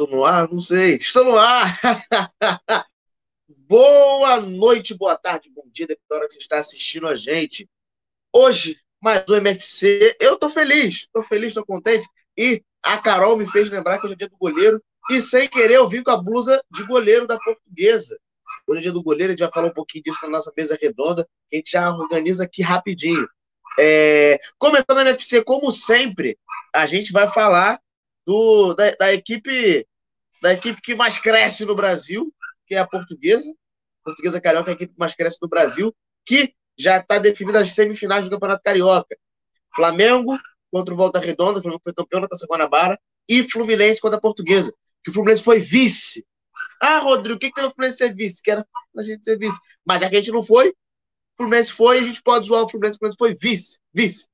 Estou no ar? Não sei. Estou no ar! boa noite, boa tarde, bom dia, depois da hora que você está assistindo a gente. Hoje, mais um MFC. Eu tô feliz, tô feliz, tô contente. E a Carol me fez lembrar que hoje é dia do goleiro e sem querer, eu vim com a blusa de goleiro da portuguesa. Hoje é dia do goleiro, a gente vai falar um pouquinho disso na nossa mesa redonda, a gente já organiza aqui rapidinho. É, começando na NFC, como sempre, a gente vai falar do, da, da, equipe da equipe que mais cresce no Brasil, que é a portuguesa. Portuguesa Carioca é a equipe que mais cresce no Brasil, que já está definida as semifinais do Campeonato Carioca. Flamengo contra o Volta Redonda, o Flamengo foi campeão da Taça Guanabara, e Fluminense contra a Portuguesa que o Fluminense foi vice. Ah, Rodrigo, o que, que tem o Fluminense ser vice? Que era a gente ser vice. Mas já que a gente não foi, o Fluminense foi, a gente pode zoar o Fluminense, o Fluminense foi vice. Vice.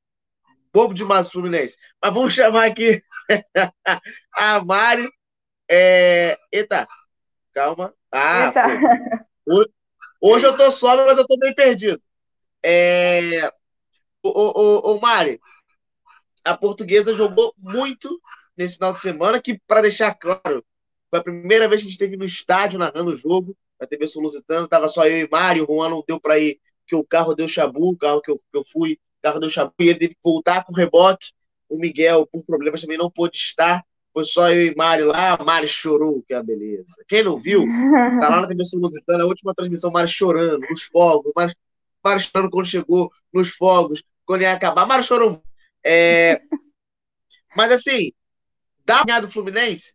Bobo demais o Fluminense. Mas vamos chamar aqui a Mari. É... Eita, calma. Ah, Eita. Hoje eu tô sóbrio, mas eu tô bem perdido. É... O, o, o, Mari, a portuguesa jogou muito nesse final de semana, que, para deixar claro, foi a primeira vez que a gente esteve no estádio narrando o jogo, na TV Sul-Lusitano, tava só eu e Mário, o Juan não deu para ir, que o carro deu chabu, o carro que eu, que eu fui, o carro deu chabu, e ele teve que voltar com o reboque, o Miguel, por problemas, também não pôde estar, foi só eu e Mário lá, Mari chorou, que é a beleza. Quem não viu, tá lá na TV Sul-Lusitana, a última transmissão, Mari chorando, nos fogos, Mari, Mari chorando quando chegou nos fogos, quando ia acabar, Mari chorou. É... Mas assim, Dá ganhar do Fluminense?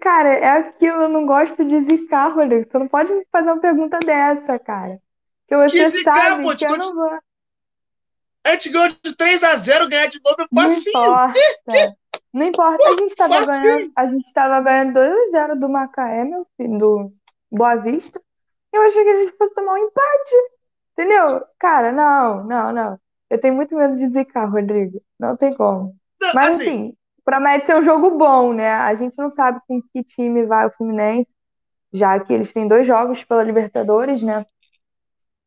Cara, é aquilo, eu não gosto de zicar, Rodrigo. Você não pode me fazer uma pergunta dessa, cara. Que você que zicar, sabe pô, que eu não vou. A gente ganhou de 3x0, ganhar de novo é facinho. Não importa. Não importa, a gente tava ganhando, a gente tava ganhando 2x0 do Macaé, meu filho, do Boa Vista. Eu achei que a gente fosse tomar um empate. Entendeu? Cara, não, não, não. Eu tenho muito medo de zicar, Rodrigo. Não tem como. Não, Mas assim, assim, promete ser um jogo bom, né? A gente não sabe com que time vai o Fluminense, já que eles têm dois jogos pela Libertadores, né?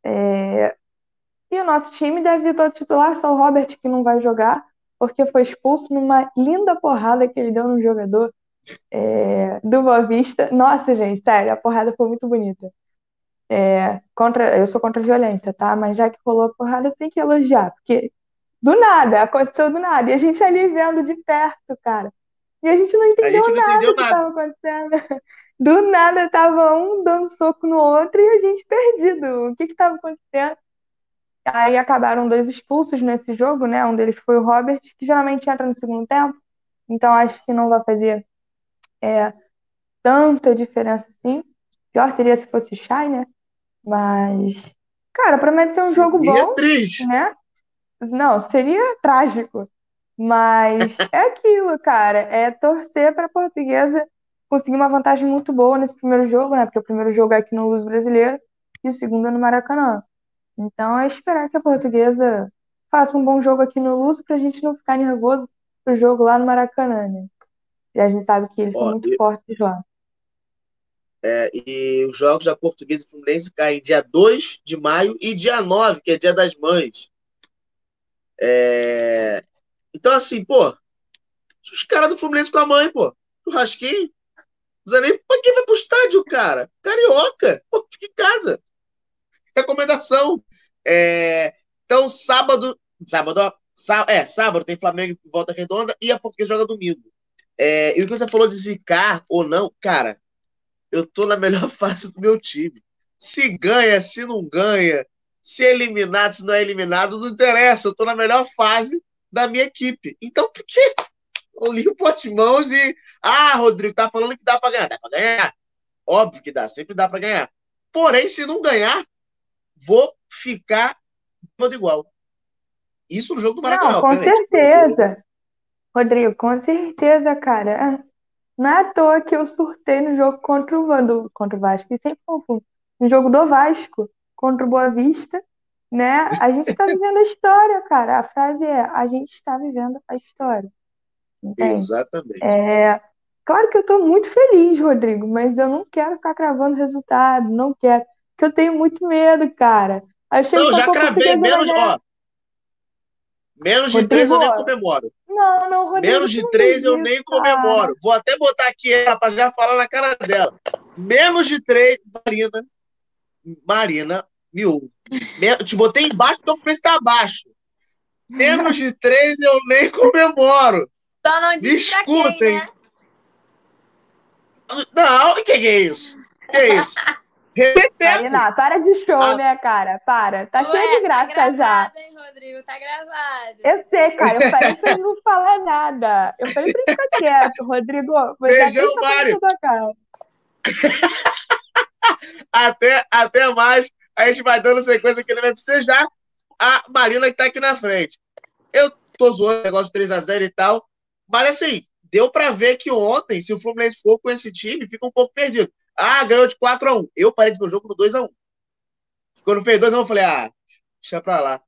É... E o nosso time deve ir titular, só o Robert que não vai jogar, porque foi expulso numa linda porrada que ele deu no jogador é... do Boa Vista. Nossa, gente, sério, a porrada foi muito bonita. É, contra, eu sou contra a violência, tá? Mas já que rolou a porrada, tem que elogiar, porque do nada, aconteceu do nada. E a gente ali vendo de perto, cara. E a gente não entendeu gente não nada entendeu que estava acontecendo. Do nada tava um dando soco no outro e a gente perdido. O que estava acontecendo? Aí acabaram dois expulsos nesse jogo, né? Um deles foi o Robert, que geralmente entra no segundo tempo. Então acho que não vai fazer é, tanta diferença assim. Pior seria se fosse o Shai, né? Mas, cara, promete ser um seria jogo bom, triste. né? Não, seria trágico. Mas é aquilo, cara. É torcer para a portuguesa conseguir uma vantagem muito boa nesse primeiro jogo, né? Porque o primeiro jogo é aqui no Luz Brasileiro e o segundo é no Maracanã. Então é esperar que a portuguesa faça um bom jogo aqui no Luz para a gente não ficar nervoso pro jogo lá no Maracanã, né? E a gente sabe que eles Ó, são muito fortes lá. É, e os jogos da Portuguesa e Fluminense caem dia 2 de maio e dia 9, que é dia das mães. É... Então, assim, pô, os caras do Fluminense com a mãe, pô, churrasquinho, não nem pra quem vai pro estádio, cara? Carioca, pô, fica em casa. Recomendação. É... Então, sábado, sábado, ó, sá... é, sábado tem Flamengo em volta redonda e a Portuguesa joga domingo. É... E o que você falou de zicar ou não, cara, eu tô na melhor fase do meu time. Se ganha, se não ganha, se é eliminado, se não é eliminado, não interessa. Eu tô na melhor fase da minha equipe. Então, por que eu limpo as mãos e. Ah, Rodrigo, tá falando que dá para ganhar. Dá para ganhar. Óbvio que dá, sempre dá para ganhar. Porém, se não ganhar, vou ficar de igual. Isso no jogo do Maracanã. Não, com obviamente. certeza. Rodrigo, com certeza, cara. Não é à toa que eu surtei no jogo contra o, do, contra o Vasco, e sempre confundo. No jogo do Vasco, contra o Boa Vista, né? A gente está vivendo a história, cara. A frase é: a gente está vivendo a história. Entende? Exatamente. É, claro que eu estou muito feliz, Rodrigo, mas eu não quero ficar cravando resultado, não quero. Porque eu tenho muito medo, cara. Achei não, já cravei menos, ó. Menos de Rodrigo, três eu nem comemoro. Não, não, Rodrigo. Menos de três eu nem comemoro. Vou até botar aqui ela para já falar na cara dela. Menos de três, Marina. Marina, me ouve. Te botei embaixo, então o preço tá abaixo. Menos de três eu nem comemoro. Só não diz Discutem. Quem, né? Não, o que, que é isso? O que é isso? Marina, para de show, ah. né, cara? Para. Tá Ué, cheio de graça tá gravado, já. Hein, Rodrigo? Tá gravado. Eu sei, cara. Eu falei pra ele não falar nada. Eu falei pra ele ficar quieto, Rodrigo. Beijão, Mário. até, até mais. A gente vai dando sequência aqui no UFC já. A Marina que tá aqui na frente. Eu tô zoando o negócio de 3x0 e tal. Mas assim, deu para ver que ontem, se o Fluminense for com esse time, fica um pouco perdido. Ah, ganhou de 4x1. Eu parei de ver o jogo no 2x1. Quando fez 2x1, eu falei, ah, deixa pra lá.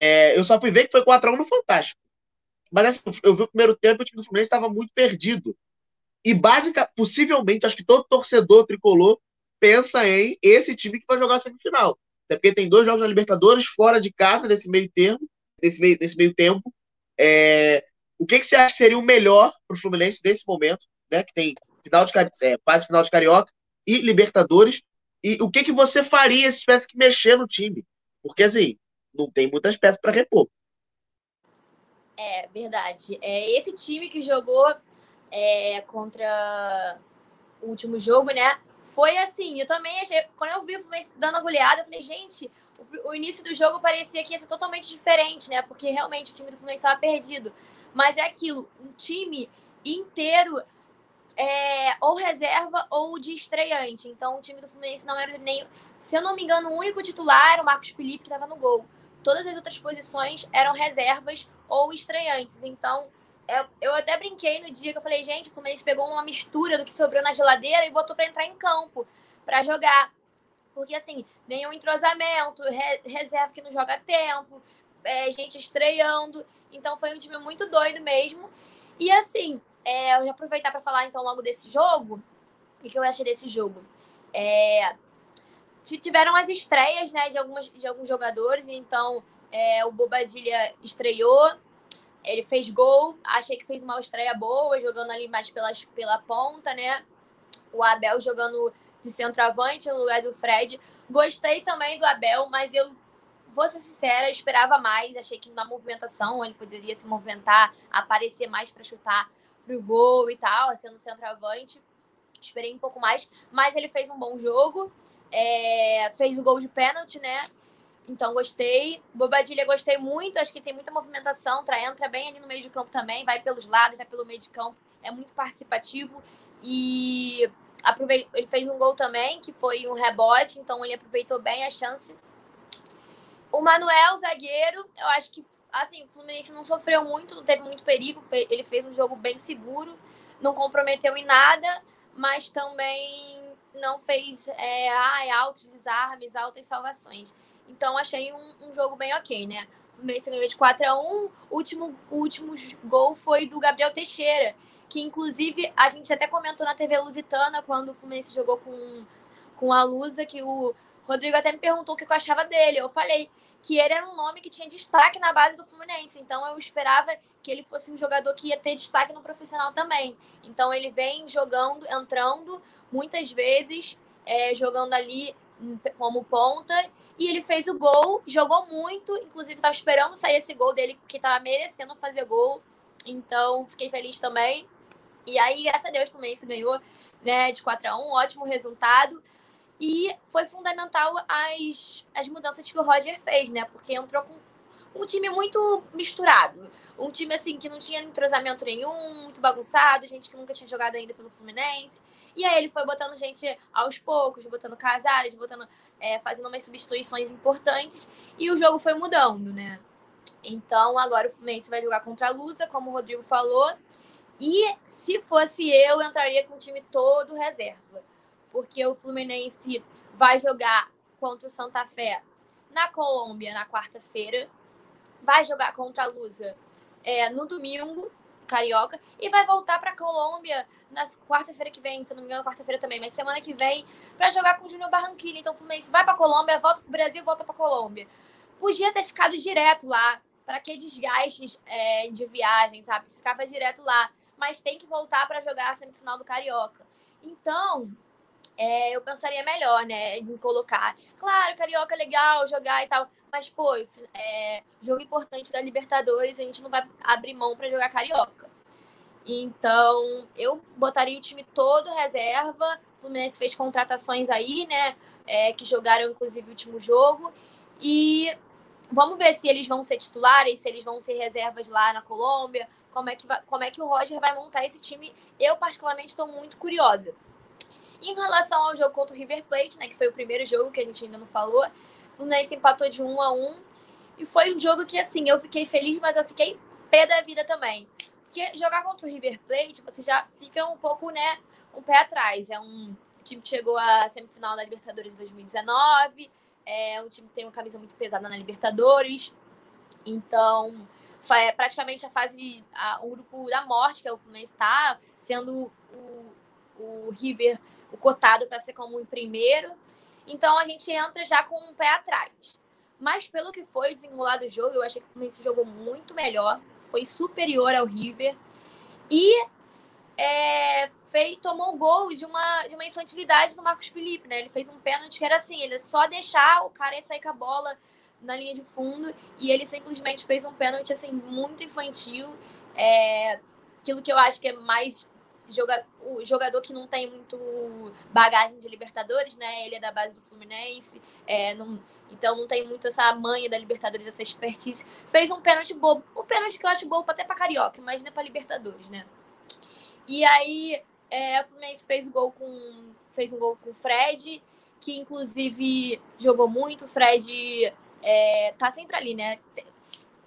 É, eu só fui ver que foi 4x1 no Fantástico. Mas assim, eu vi o primeiro tempo e o time do Fluminense estava muito perdido. E básica, possivelmente, acho que todo torcedor tricolor pensa em esse time que vai jogar a semifinal. Até porque tem dois jogos na Libertadores fora de casa nesse meio termo, nesse meio, nesse meio tempo. É, o que, que você acha que seria o melhor para o Fluminense nesse momento, né? Que tem final de é, quase final de carioca e Libertadores. E o que, que você faria se tivesse que mexer no time? Porque assim, não tem muitas peças para repor. É verdade. É esse time que jogou é, contra o último jogo, né? Foi assim, eu também achei. Quando eu vi o Fluminense dando agulhada, eu falei, gente, o, o, início do jogo parecia que ia ser totalmente diferente, né? Porque realmente o time do Fluminense estava perdido. Mas é aquilo, um time inteiro é, ou reserva ou de estreante. Então o time do Fluminense não era nem. Se eu não me engano, o único titular era o Marcos Felipe que estava no gol. Todas as outras posições eram reservas ou estreantes. Então eu, eu até brinquei no dia que eu falei, gente, o Fluminense pegou uma mistura do que sobrou na geladeira e botou para entrar em campo para jogar. Porque assim, nenhum entrosamento, re, reserva que não joga tempo, é, gente estreando. Então foi um time muito doido mesmo. E assim, é, eu vou aproveitar para falar então logo desse jogo. O que eu achei desse jogo? É, tiveram as estreias né, de, algumas, de alguns jogadores, então é, o Bobadilha estreou, ele fez gol, achei que fez uma estreia boa, jogando ali mais pelas, pela ponta, né? O Abel jogando de centroavante no lugar do Fred. Gostei também do Abel, mas eu vou ser sincera, esperava mais. Achei que na movimentação ele poderia se movimentar, aparecer mais para chutar pro gol e tal, sendo centroavante. Esperei um pouco mais, mas ele fez um bom jogo. É, fez o gol de pênalti, né? Então gostei. Bobadilha gostei muito, acho que tem muita movimentação, tra entra bem ali no meio de campo também, vai pelos lados, vai pelo meio de campo, é muito participativo e aproveitou, ele fez um gol também, que foi um rebote, então ele aproveitou bem a chance o Manuel, zagueiro, eu acho que assim, o Fluminense não sofreu muito, não teve muito perigo, ele fez um jogo bem seguro, não comprometeu em nada, mas também não fez é, ai, altos desarmes, altas salvações. Então achei um, um jogo bem ok, né? O Fluminense ganhou de 4 a 1 o último, o último gol foi do Gabriel Teixeira, que inclusive a gente até comentou na TV Lusitana quando o Fluminense jogou com, com a Lusa, que o Rodrigo até me perguntou o que eu achava dele. Eu falei que ele era um nome que tinha destaque na base do Fluminense. Então eu esperava que ele fosse um jogador que ia ter destaque no profissional também. Então ele vem jogando, entrando muitas vezes, é, jogando ali como ponta. E ele fez o gol, jogou muito, inclusive estava esperando sair esse gol dele, porque estava merecendo fazer gol. Então fiquei feliz também. E aí, graças a Deus, o Fluminense ganhou né, de 4 a 1 ótimo resultado. E foi fundamental as, as mudanças que o Roger fez, né? Porque entrou com um time muito misturado. Um time, assim, que não tinha entrosamento nenhum, muito bagunçado, gente que nunca tinha jogado ainda pelo Fluminense. E aí ele foi botando gente aos poucos, botando Casares, botando, é, fazendo umas substituições importantes e o jogo foi mudando, né? Então agora o Fluminense vai jogar contra a Lusa, como o Rodrigo falou. E se fosse eu, eu entraria com o time todo reserva. Porque o Fluminense vai jogar contra o Santa Fé na Colômbia na quarta-feira. Vai jogar contra a Lusa é, no domingo, Carioca. E vai voltar para a Colômbia na quarta-feira que vem, se eu não me engano, quarta-feira também, mas semana que vem, para jogar com o Júnior Barranquilla. Então o Fluminense vai para Colômbia, volta para o Brasil, volta para Colômbia. Podia ter ficado direto lá. Para que desgastes é, de viagem, sabe? Ficava direto lá. Mas tem que voltar para jogar a semifinal do Carioca. Então, é, eu pensaria melhor, né, em colocar. Claro, Carioca é legal jogar e tal, mas, pô, é, jogo importante da Libertadores, a gente não vai abrir mão para jogar Carioca. Então, eu botaria o time todo reserva. O Fluminense fez contratações aí, né? É, que jogaram, inclusive, o último jogo. E vamos ver se eles vão ser titulares, se eles vão ser reservas lá na Colômbia. Como é que, vai, como é que o Roger vai montar esse time? Eu, particularmente, estou muito curiosa. Em relação ao jogo contra o River Plate, né? Que foi o primeiro jogo que a gente ainda não falou. O Fluminense empatou de 1 a 1 E foi um jogo que, assim, eu fiquei feliz, mas eu fiquei pé da vida também. Porque jogar contra o River Plate, você já fica um pouco, né, um pé atrás. É um time que chegou à semifinal da Libertadores 2019, é um time que tem uma camisa muito pesada na Libertadores. Então, é praticamente a fase, a, o grupo da morte, que é o Fluminense está, sendo o, o River o cotado para ser como em primeiro. Então, a gente entra já com um pé atrás. Mas pelo que foi o desenrolar do jogo, eu achei que o Fluminense jogou muito melhor, foi superior ao River e é, fez, tomou o gol de uma, de uma infantilidade do Marcos Felipe, né? Ele fez um pênalti que era assim, ele só deixar o cara sair com a bola na linha de fundo e ele simplesmente fez um pênalti assim muito infantil, é, aquilo que eu acho que é mais joga, o jogador que não tem muito bagagem de Libertadores, né? Ele é da base do Fluminense, é, não, então não tem muito essa manha da Libertadores, essa expertise. Fez um pênalti bobo. Um pênalti que eu acho bobo até pra Carioca, mas não é pra Libertadores, né? E aí é, o Fluminense fez, gol com, fez um gol com o Fred, que inclusive jogou muito. O Fred é, tá sempre ali, né?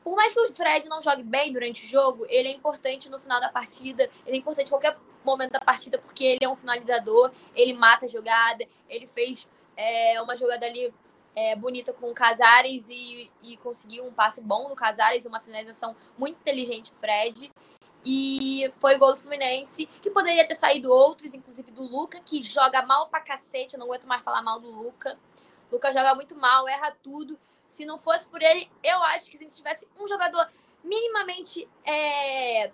Por mais que o Fred não jogue bem durante o jogo, ele é importante no final da partida, ele é importante em qualquer momento da partida, porque ele é um finalizador, ele mata a jogada, ele fez é, uma jogada ali é, bonita com o Casares e, e conseguiu um passe bom no Casares, uma finalização muito inteligente do Fred. E foi gol do Fluminense, que poderia ter saído outros, inclusive do Luca, que joga mal pra cacete. Eu não aguento mais falar mal do Luca. O Luca joga muito mal, erra tudo. Se não fosse por ele, eu acho que se tivesse um jogador minimamente é,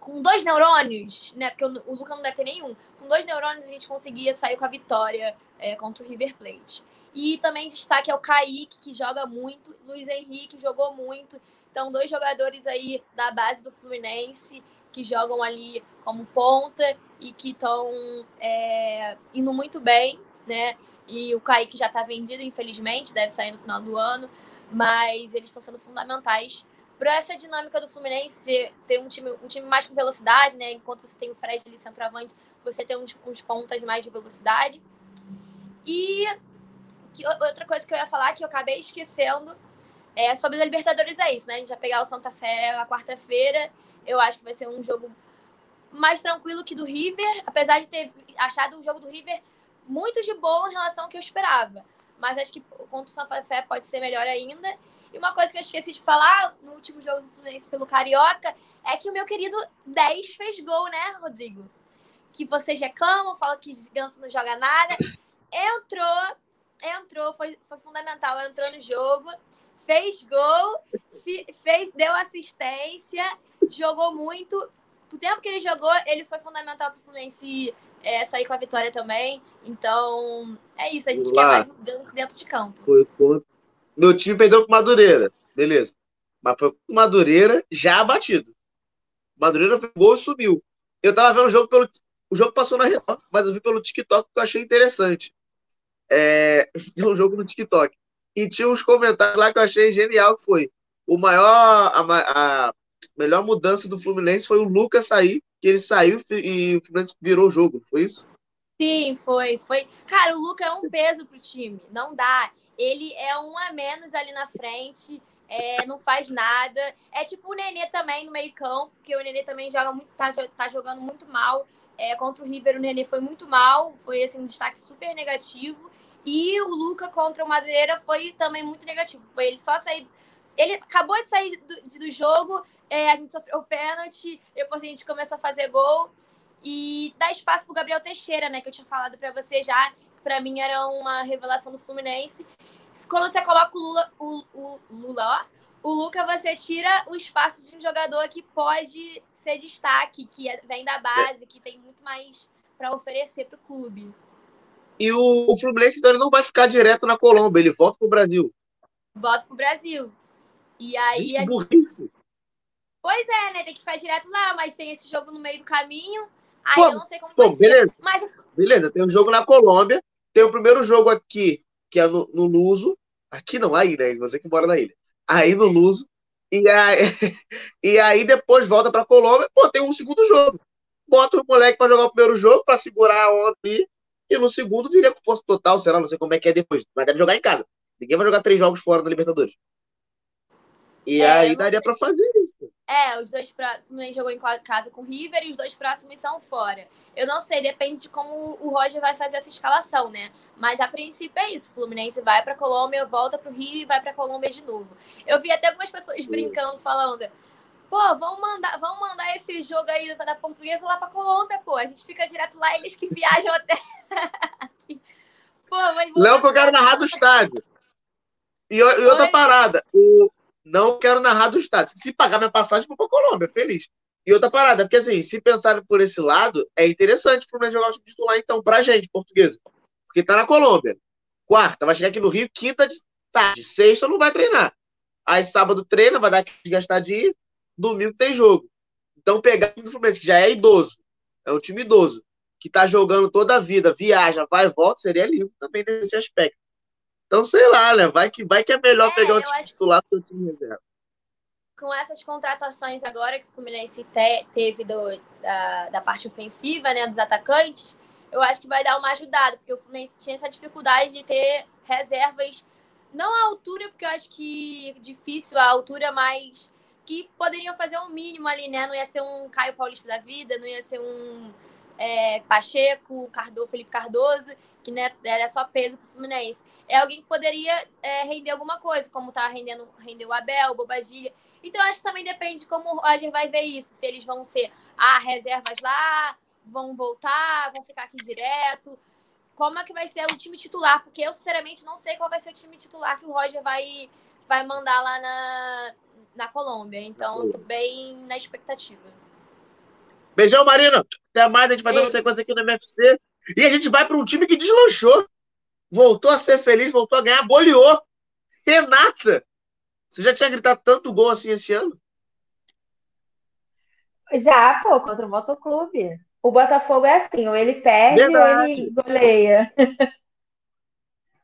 com dois neurônios, né? Porque o, o Luca não deve ter nenhum. Com dois neurônios a gente conseguia sair com a vitória é, contra o River Plate. E também destaque é o Kaique, que joga muito, Luiz Henrique jogou muito. Então, dois jogadores aí da base do Fluminense que jogam ali como ponta e que estão é, indo muito bem, né? E o Kaique já está vendido, infelizmente, deve sair no final do ano, mas eles estão sendo fundamentais para essa dinâmica do Fluminense ter um time, um time mais com velocidade, né? Enquanto você tem o Fred ali centroavante, você tem uns, uns pontas mais de velocidade. E que, outra coisa que eu ia falar que eu acabei esquecendo é sobre a Libertadores é isso, né? A gente vai pegar o Santa Fé na quarta-feira. Eu acho que vai ser um jogo mais tranquilo que do River, apesar de ter achado o jogo do River muito de boa em relação ao que eu esperava. Mas acho que contra o Santa Fé pode ser melhor ainda. E uma coisa que eu esqueci de falar no último jogo do Fluminense pelo Carioca é que o meu querido 10 fez gol, né, Rodrigo? Que vocês reclamam, falam que Ganso não joga nada. Entrou, entrou, foi, foi fundamental, entrou no jogo, fez gol, fez, deu assistência, jogou muito. O tempo que ele jogou, ele foi fundamental para o Fluminense é, sair com a vitória também. Então, é isso. A gente Lá. quer mais o Ganso dentro de campo. Foi, foi. Meu time perdeu com Madureira. Beleza. Mas foi com Madureira já abatido. Madureira fez gol e subiu. Eu tava vendo o jogo pelo. O jogo passou na real, mas eu vi pelo TikTok que eu achei interessante. É, tem um jogo no TikTok. E tinha uns comentários lá que eu achei genial, que foi o maior, a, a melhor mudança do Fluminense foi o Lucas sair, que ele saiu e o Fluminense virou o jogo, foi isso? Sim, foi, foi. Cara, o Luca é um peso pro time, não dá. Ele é um a menos ali na frente, é, não faz nada. É tipo o Nenê também no meio-campo, porque o Nenê também joga muito, tá, tá jogando muito mal. É, contra o River, o Nenê foi muito mal, foi assim, um destaque super negativo. E o Luca contra o Madureira foi também muito negativo. Foi ele só sair. Ele acabou de sair do, do jogo, é, a gente sofreu o pênalti, depois a gente começou a fazer gol. E dá espaço pro Gabriel Teixeira, né? Que eu tinha falado para você já. Para mim era uma revelação do Fluminense. Quando você coloca o Lula, o, o Lula, ó, o Luca, você tira o espaço de um jogador que pode ser destaque, que é, vem da base, que tem muito mais para oferecer para o clube. E o, o Fluminense então, não vai ficar direto na Colômbia, ele volta pro Brasil. Volta pro Brasil. E aí. Gente, burrice. Pois é, né? Tem que ficar direto lá, mas tem esse jogo no meio do caminho. Aí pô, eu não sei como pô, beleza. Mas... Beleza, tem um jogo na Colômbia, tem o primeiro jogo aqui, que é no, no Luso. Aqui não, aí, né? Você que mora na ilha. Aí no Luso. E aí, e aí depois volta pra Colômbia, pô, tem um segundo jogo. Bota o moleque pra jogar o primeiro jogo, pra segurar a onda ali. E no segundo viria com força total, será? Não sei como é que é depois. Mas deve jogar em casa. Ninguém vai jogar três jogos fora da Libertadores. E é, aí daria pra fazer isso. É, os dois próximos jogou em casa com o River e os dois próximos são fora. Eu não sei, depende de como o Roger vai fazer essa escalação, né? Mas a princípio é isso. O Fluminense vai pra Colômbia, volta pro Rio e vai pra Colômbia de novo. Eu vi até algumas pessoas brincando, falando. Pô, vamos mandar, vamos mandar esse jogo aí da portuguesa lá pra Colômbia, pô. A gente fica direto lá, eles que viajam até. pô, mas Não, que eu quero narrar do estádio. E, e outra parada, o, não quero narrar do estádio. Se pagar minha passagem, vou pra Colômbia, feliz. E outra parada, porque assim, se pensarem por esse lado, é interessante o Fluminense jogar o time titular, então, pra gente, portuguesa. Porque tá na Colômbia. Quarta, vai chegar aqui no Rio, quinta de tarde. Sexta não vai treinar. Aí sábado treina, vai dar desgastadinho. Domingo tem jogo. Então, pegar o time do Fluminense, que já é idoso, é um time idoso, que tá jogando toda a vida, viaja, vai e volta, seria lindo também nesse aspecto. Então, sei lá, né? Vai que, vai que é melhor é, pegar o time titular do que o time reserva. Com essas contratações agora que o Fluminense te, teve do, da, da parte ofensiva, né, dos atacantes, eu acho que vai dar uma ajudada, porque o Fluminense tinha essa dificuldade de ter reservas, não à altura, porque eu acho que difícil a altura, mas que poderiam fazer o um mínimo ali, né? Não ia ser um Caio Paulista da vida, não ia ser um é, Pacheco, Cardoso, Felipe Cardoso, que né, era só peso para o Fluminense. É alguém que poderia é, render alguma coisa, como tá rendendo rendeu o Abel, o Bobadilha. Então, acho que também depende de como o Roger vai ver isso. Se eles vão ser ah, reservas lá, vão voltar, vão ficar aqui direto. Como é que vai ser o time titular? Porque eu, sinceramente, não sei qual vai ser o time titular que o Roger vai, vai mandar lá na, na Colômbia. Então, eu tô bem na expectativa. Beijão, Marina. Até mais, a gente vai dando sequência aqui no MFC. E a gente vai para um time que deslanchou. Voltou a ser feliz, voltou a ganhar, boleou. Renata! Você já tinha gritado tanto gol assim esse ano? Já, pô, contra o Motoclube. O Botafogo é assim, ou ele perde Verdade. ou ele goleia.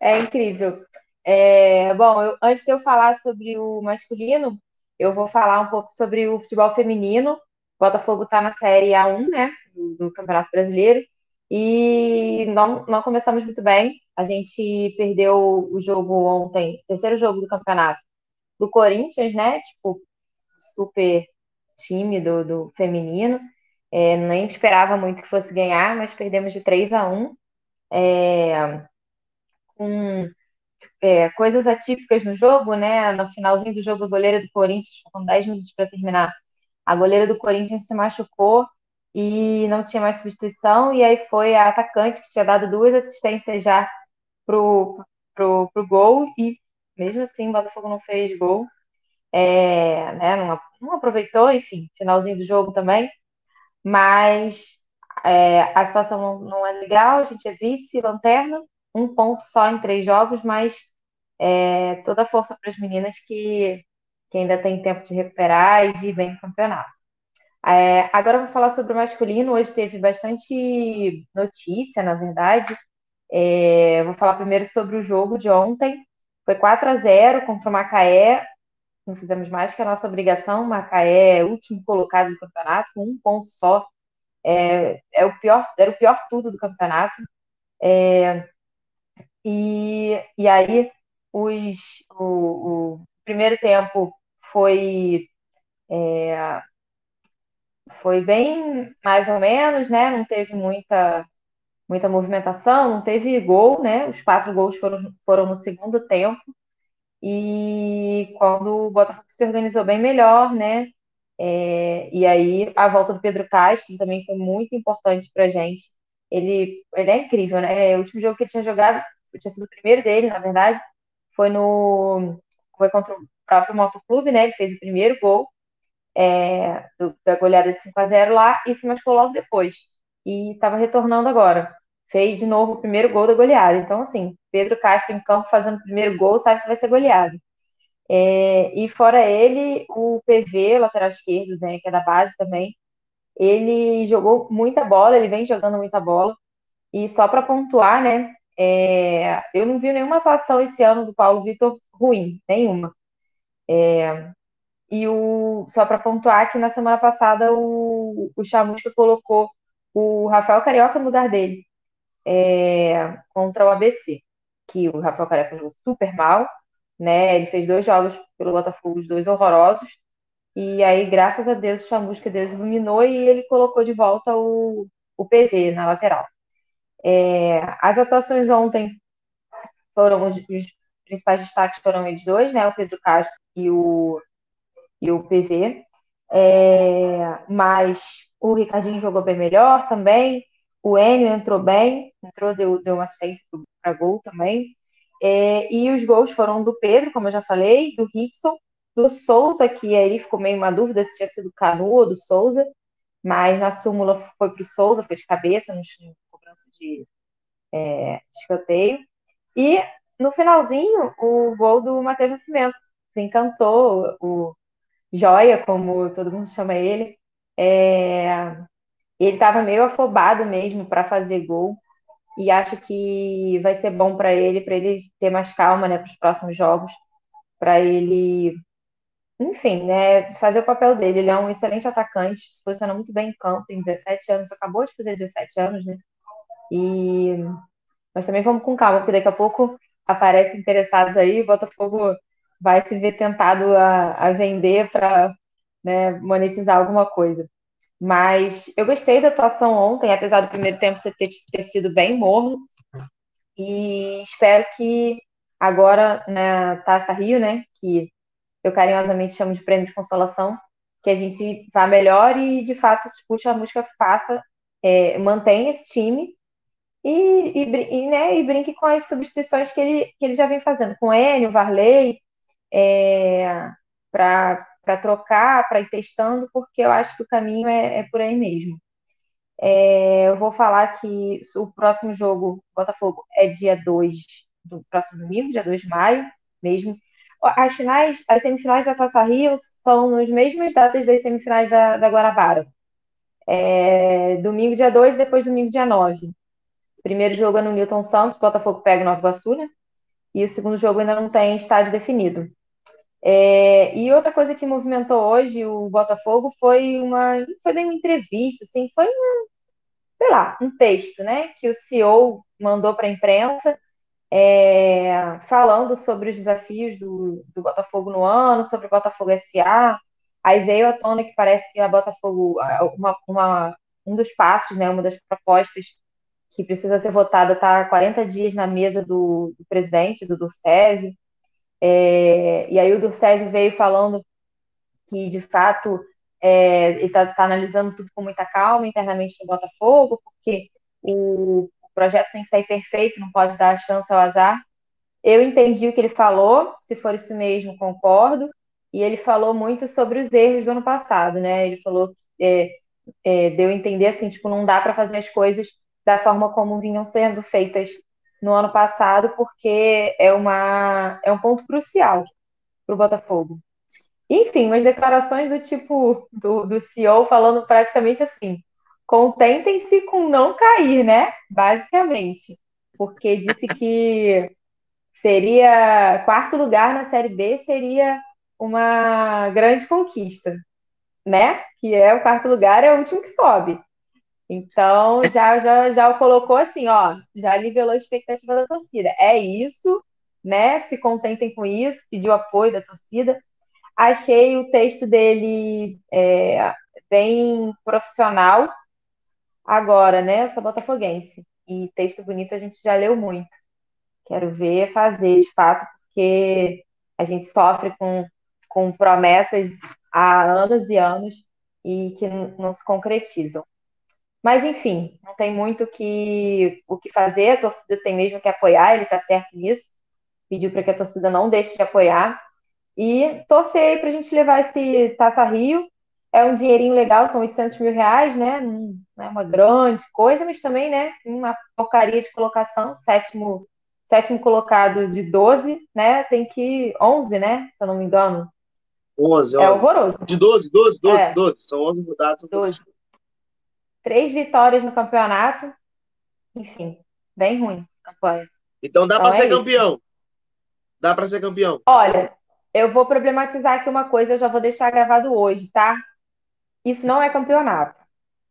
é incrível. É, bom, eu, antes de eu falar sobre o masculino, eu vou falar um pouco sobre o futebol feminino. O Botafogo está na Série A1, né, do, Campeonato Brasileiro. E não, não começamos muito bem. A gente perdeu o jogo ontem, terceiro jogo do campeonato, do Corinthians, né? Tipo, super time do, do feminino. É, nem esperava muito que fosse ganhar, mas perdemos de 3 a 1. É, com é, coisas atípicas no jogo, né? No finalzinho do jogo, a goleira do Corinthians, com 10 minutos para terminar, a goleira do Corinthians se machucou e não tinha mais substituição, e aí foi a atacante que tinha dado duas assistências já pro, pro, pro gol, e mesmo assim o Botafogo não fez gol, é, né, não, não, aproveitou, enfim, finalzinho do jogo também, mas é, a situação não, não, é legal, a gente é vice-lanterna, um ponto só em três jogos, mas é, toda a força para as meninas que, que ainda tem tempo de recuperar e de ir bem no campeonato. É, agora eu vou falar sobre o masculino. Hoje teve bastante notícia, na verdade. É, vou falar primeiro sobre o jogo de ontem. Foi 4 a 0 contra o Macaé. Não fizemos mais que a nossa obrigação. O Macaé é último colocado do campeonato, com um ponto só. É, é o pior, era o pior tudo do campeonato. É, e, e aí os, o, o primeiro tempo foi é, foi bem mais ou menos, né? Não teve muita muita movimentação, não teve gol, né? Os quatro gols foram, foram no segundo tempo. E quando o Botafogo se organizou bem melhor, né? É, e aí a volta do Pedro Castro também foi muito importante pra gente. Ele, ele é incrível, né? O último jogo que ele tinha jogado, tinha sido o primeiro dele, na verdade, foi no foi contra o próprio Motoclube, né? Ele fez o primeiro gol é, do, da goleada de 5 a 0 lá e se machucou logo depois. E estava retornando agora. Fez de novo o primeiro gol da goleada. Então, assim, Pedro Castro em campo fazendo o primeiro gol, sabe que vai ser goleado. É, e fora ele, o PV, lateral esquerdo, né, que é da base também, ele jogou muita bola, ele vem jogando muita bola. E só para pontuar, né, é, eu não vi nenhuma atuação esse ano do Paulo Vitor ruim, nenhuma. É, e o, só para pontuar que na semana passada o, o Chamusca colocou o Rafael Carioca no lugar dele é, contra o ABC, que o Rafael Carioca jogou super mal, né? Ele fez dois jogos pelo Botafogo, os dois horrorosos. E aí, graças a Deus, o Chamusca Deus iluminou e ele colocou de volta o, o PV na lateral. É, as atuações ontem foram os, os, principais destaques foram eles dois, né? O Pedro Castro e o, e o PV. É, mas o Ricardinho jogou bem melhor também. O Enio entrou bem, entrou, deu, deu uma assistência para gol também. É, e os gols foram do Pedro, como eu já falei, do Rickson, do Souza, que aí ficou meio uma dúvida se tinha sido Canu ou do Souza, mas na súmula foi para o Souza, foi de cabeça, no, cobrança de, é, escanteio. E no finalzinho, o gol do Matheus Nascimento. Se encantou, o Joia, como todo mundo chama ele. É, ele estava meio afobado mesmo para fazer gol. E acho que vai ser bom para ele, para ele ter mais calma né, para os próximos jogos, para ele enfim, né, fazer o papel dele. Ele é um excelente atacante, se posiciona muito bem em campo, tem 17 anos, acabou de fazer 17 anos, né? E mas também vamos com calma, porque daqui a pouco aparecem interessados aí, o Botafogo vai se ver tentado a, a vender para né, monetizar alguma coisa. Mas eu gostei da atuação ontem, apesar do primeiro tempo você ter, ter sido bem morno. E espero que agora na Taça Rio, né, que eu carinhosamente chamo de prêmio de consolação, que a gente vá melhor e de fato puxa a música faça, é, mantenha esse time e, e, e, né, e brinque com as substituições que ele, que ele já vem fazendo, com Enio, Varley, é, para trocar, para ir testando, porque eu acho que o caminho é, é por aí mesmo. É, eu vou falar que o próximo jogo, Botafogo, é dia 2 do próximo domingo, dia 2 de maio mesmo. As finais, as semifinais da Taça Rio são nas mesmas datas das semifinais da, da Guanabara. É, domingo, dia 2, depois domingo, dia 9. Primeiro jogo é no Newton Santos, Botafogo pega o Nova Iguaçu, né? E o segundo jogo ainda não tem estádio definido. É, e outra coisa que movimentou hoje o Botafogo foi uma, foi bem uma entrevista, assim, foi um, sei lá, um texto, né, que o CEO mandou para a imprensa, é, falando sobre os desafios do, do Botafogo no ano, sobre o Botafogo SA. Aí veio à tona que parece que a Botafogo, uma, uma, um dos passos, né, uma das propostas que precisa ser votada está há 40 dias na mesa do, do presidente, do Durcésio. É, e aí o Durcésio veio falando que, de fato, é, ele está tá analisando tudo com muita calma internamente no Botafogo, porque o, projeto tem que sair perfeito, não pode dar chance ao azar. Eu entendi o que ele falou, se for isso mesmo, concordo. E ele falou muito sobre os erros do ano passado, né? Ele falou, é, é, deu a entender assim, tipo, não dá para fazer as coisas da forma como vinham sendo feitas no ano passado, porque é, uma, é um ponto crucial para o Botafogo. Enfim, umas declarações do tipo do, do CEO falando praticamente assim: contentem-se com não cair, né? Basicamente. Porque disse que seria quarto lugar na Série B seria uma grande conquista, né? Que é o quarto lugar, é o último que sobe. Então, já, já, já colocou assim, ó, já nivelou a expectativa da torcida. É isso, né? Se contentem com isso, pediu apoio da torcida. Achei o texto dele é, bem profissional. Agora, né? Eu sou botafoguense. E texto bonito a gente já leu muito. Quero ver fazer, de fato, porque a gente sofre com, com promessas há anos e anos e que não se concretizam. Mas, enfim, não tem muito que, o que fazer, a torcida tem mesmo que apoiar, ele está certo nisso. Pediu para que a torcida não deixe de apoiar. E torcer para a gente levar esse Taça Rio. É um dinheirinho legal, são 800 mil reais, né? Não é uma grande coisa, mas também, né? Uma porcaria de colocação, sétimo, sétimo colocado de 12, né? Tem que 11, né? Se eu não me engano. 11, 11. É horroroso. De 12, 12, 12, é. 12. São 11 mudados. 12 três vitórias no campeonato. Enfim, bem ruim a campanha. Então dá então para é ser isso. campeão. Dá para ser campeão. Olha, eu vou problematizar aqui uma coisa, eu já vou deixar gravado hoje, tá? Isso não é campeonato,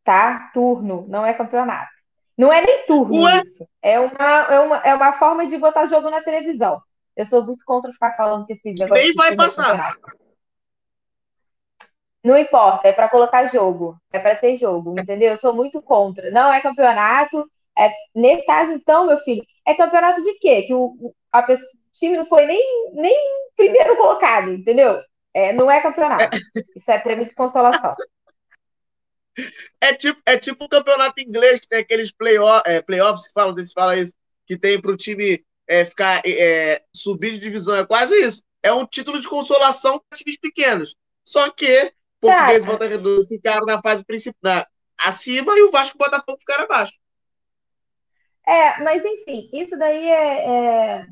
tá? Turno, não é campeonato. Não é nem turno Ué? isso. É uma, é, uma, é uma forma de botar jogo na televisão. Eu sou muito contra ficar falando que esse negócio. Nem vai é passar. Não importa, é para colocar jogo, é para ter jogo, entendeu? Eu sou muito contra. Não é campeonato. É, nesse caso, então, meu filho, é campeonato de quê? Que o, a pessoa, time não foi nem, nem primeiro colocado, entendeu? É, não é campeonato. Isso é prêmio de consolação. É tipo, é tipo o campeonato inglês que tem aqueles play-off, é, playoffs que falam, desse, fala isso, que tem para o time é, ficar é, subir de divisão. É quase isso. É um título de consolação para times pequenos. Só que Português e Volta Redonda ficaram na fase principal, acima e o Vasco e o Botafogo ficaram abaixo. É, mas enfim, isso daí é, é,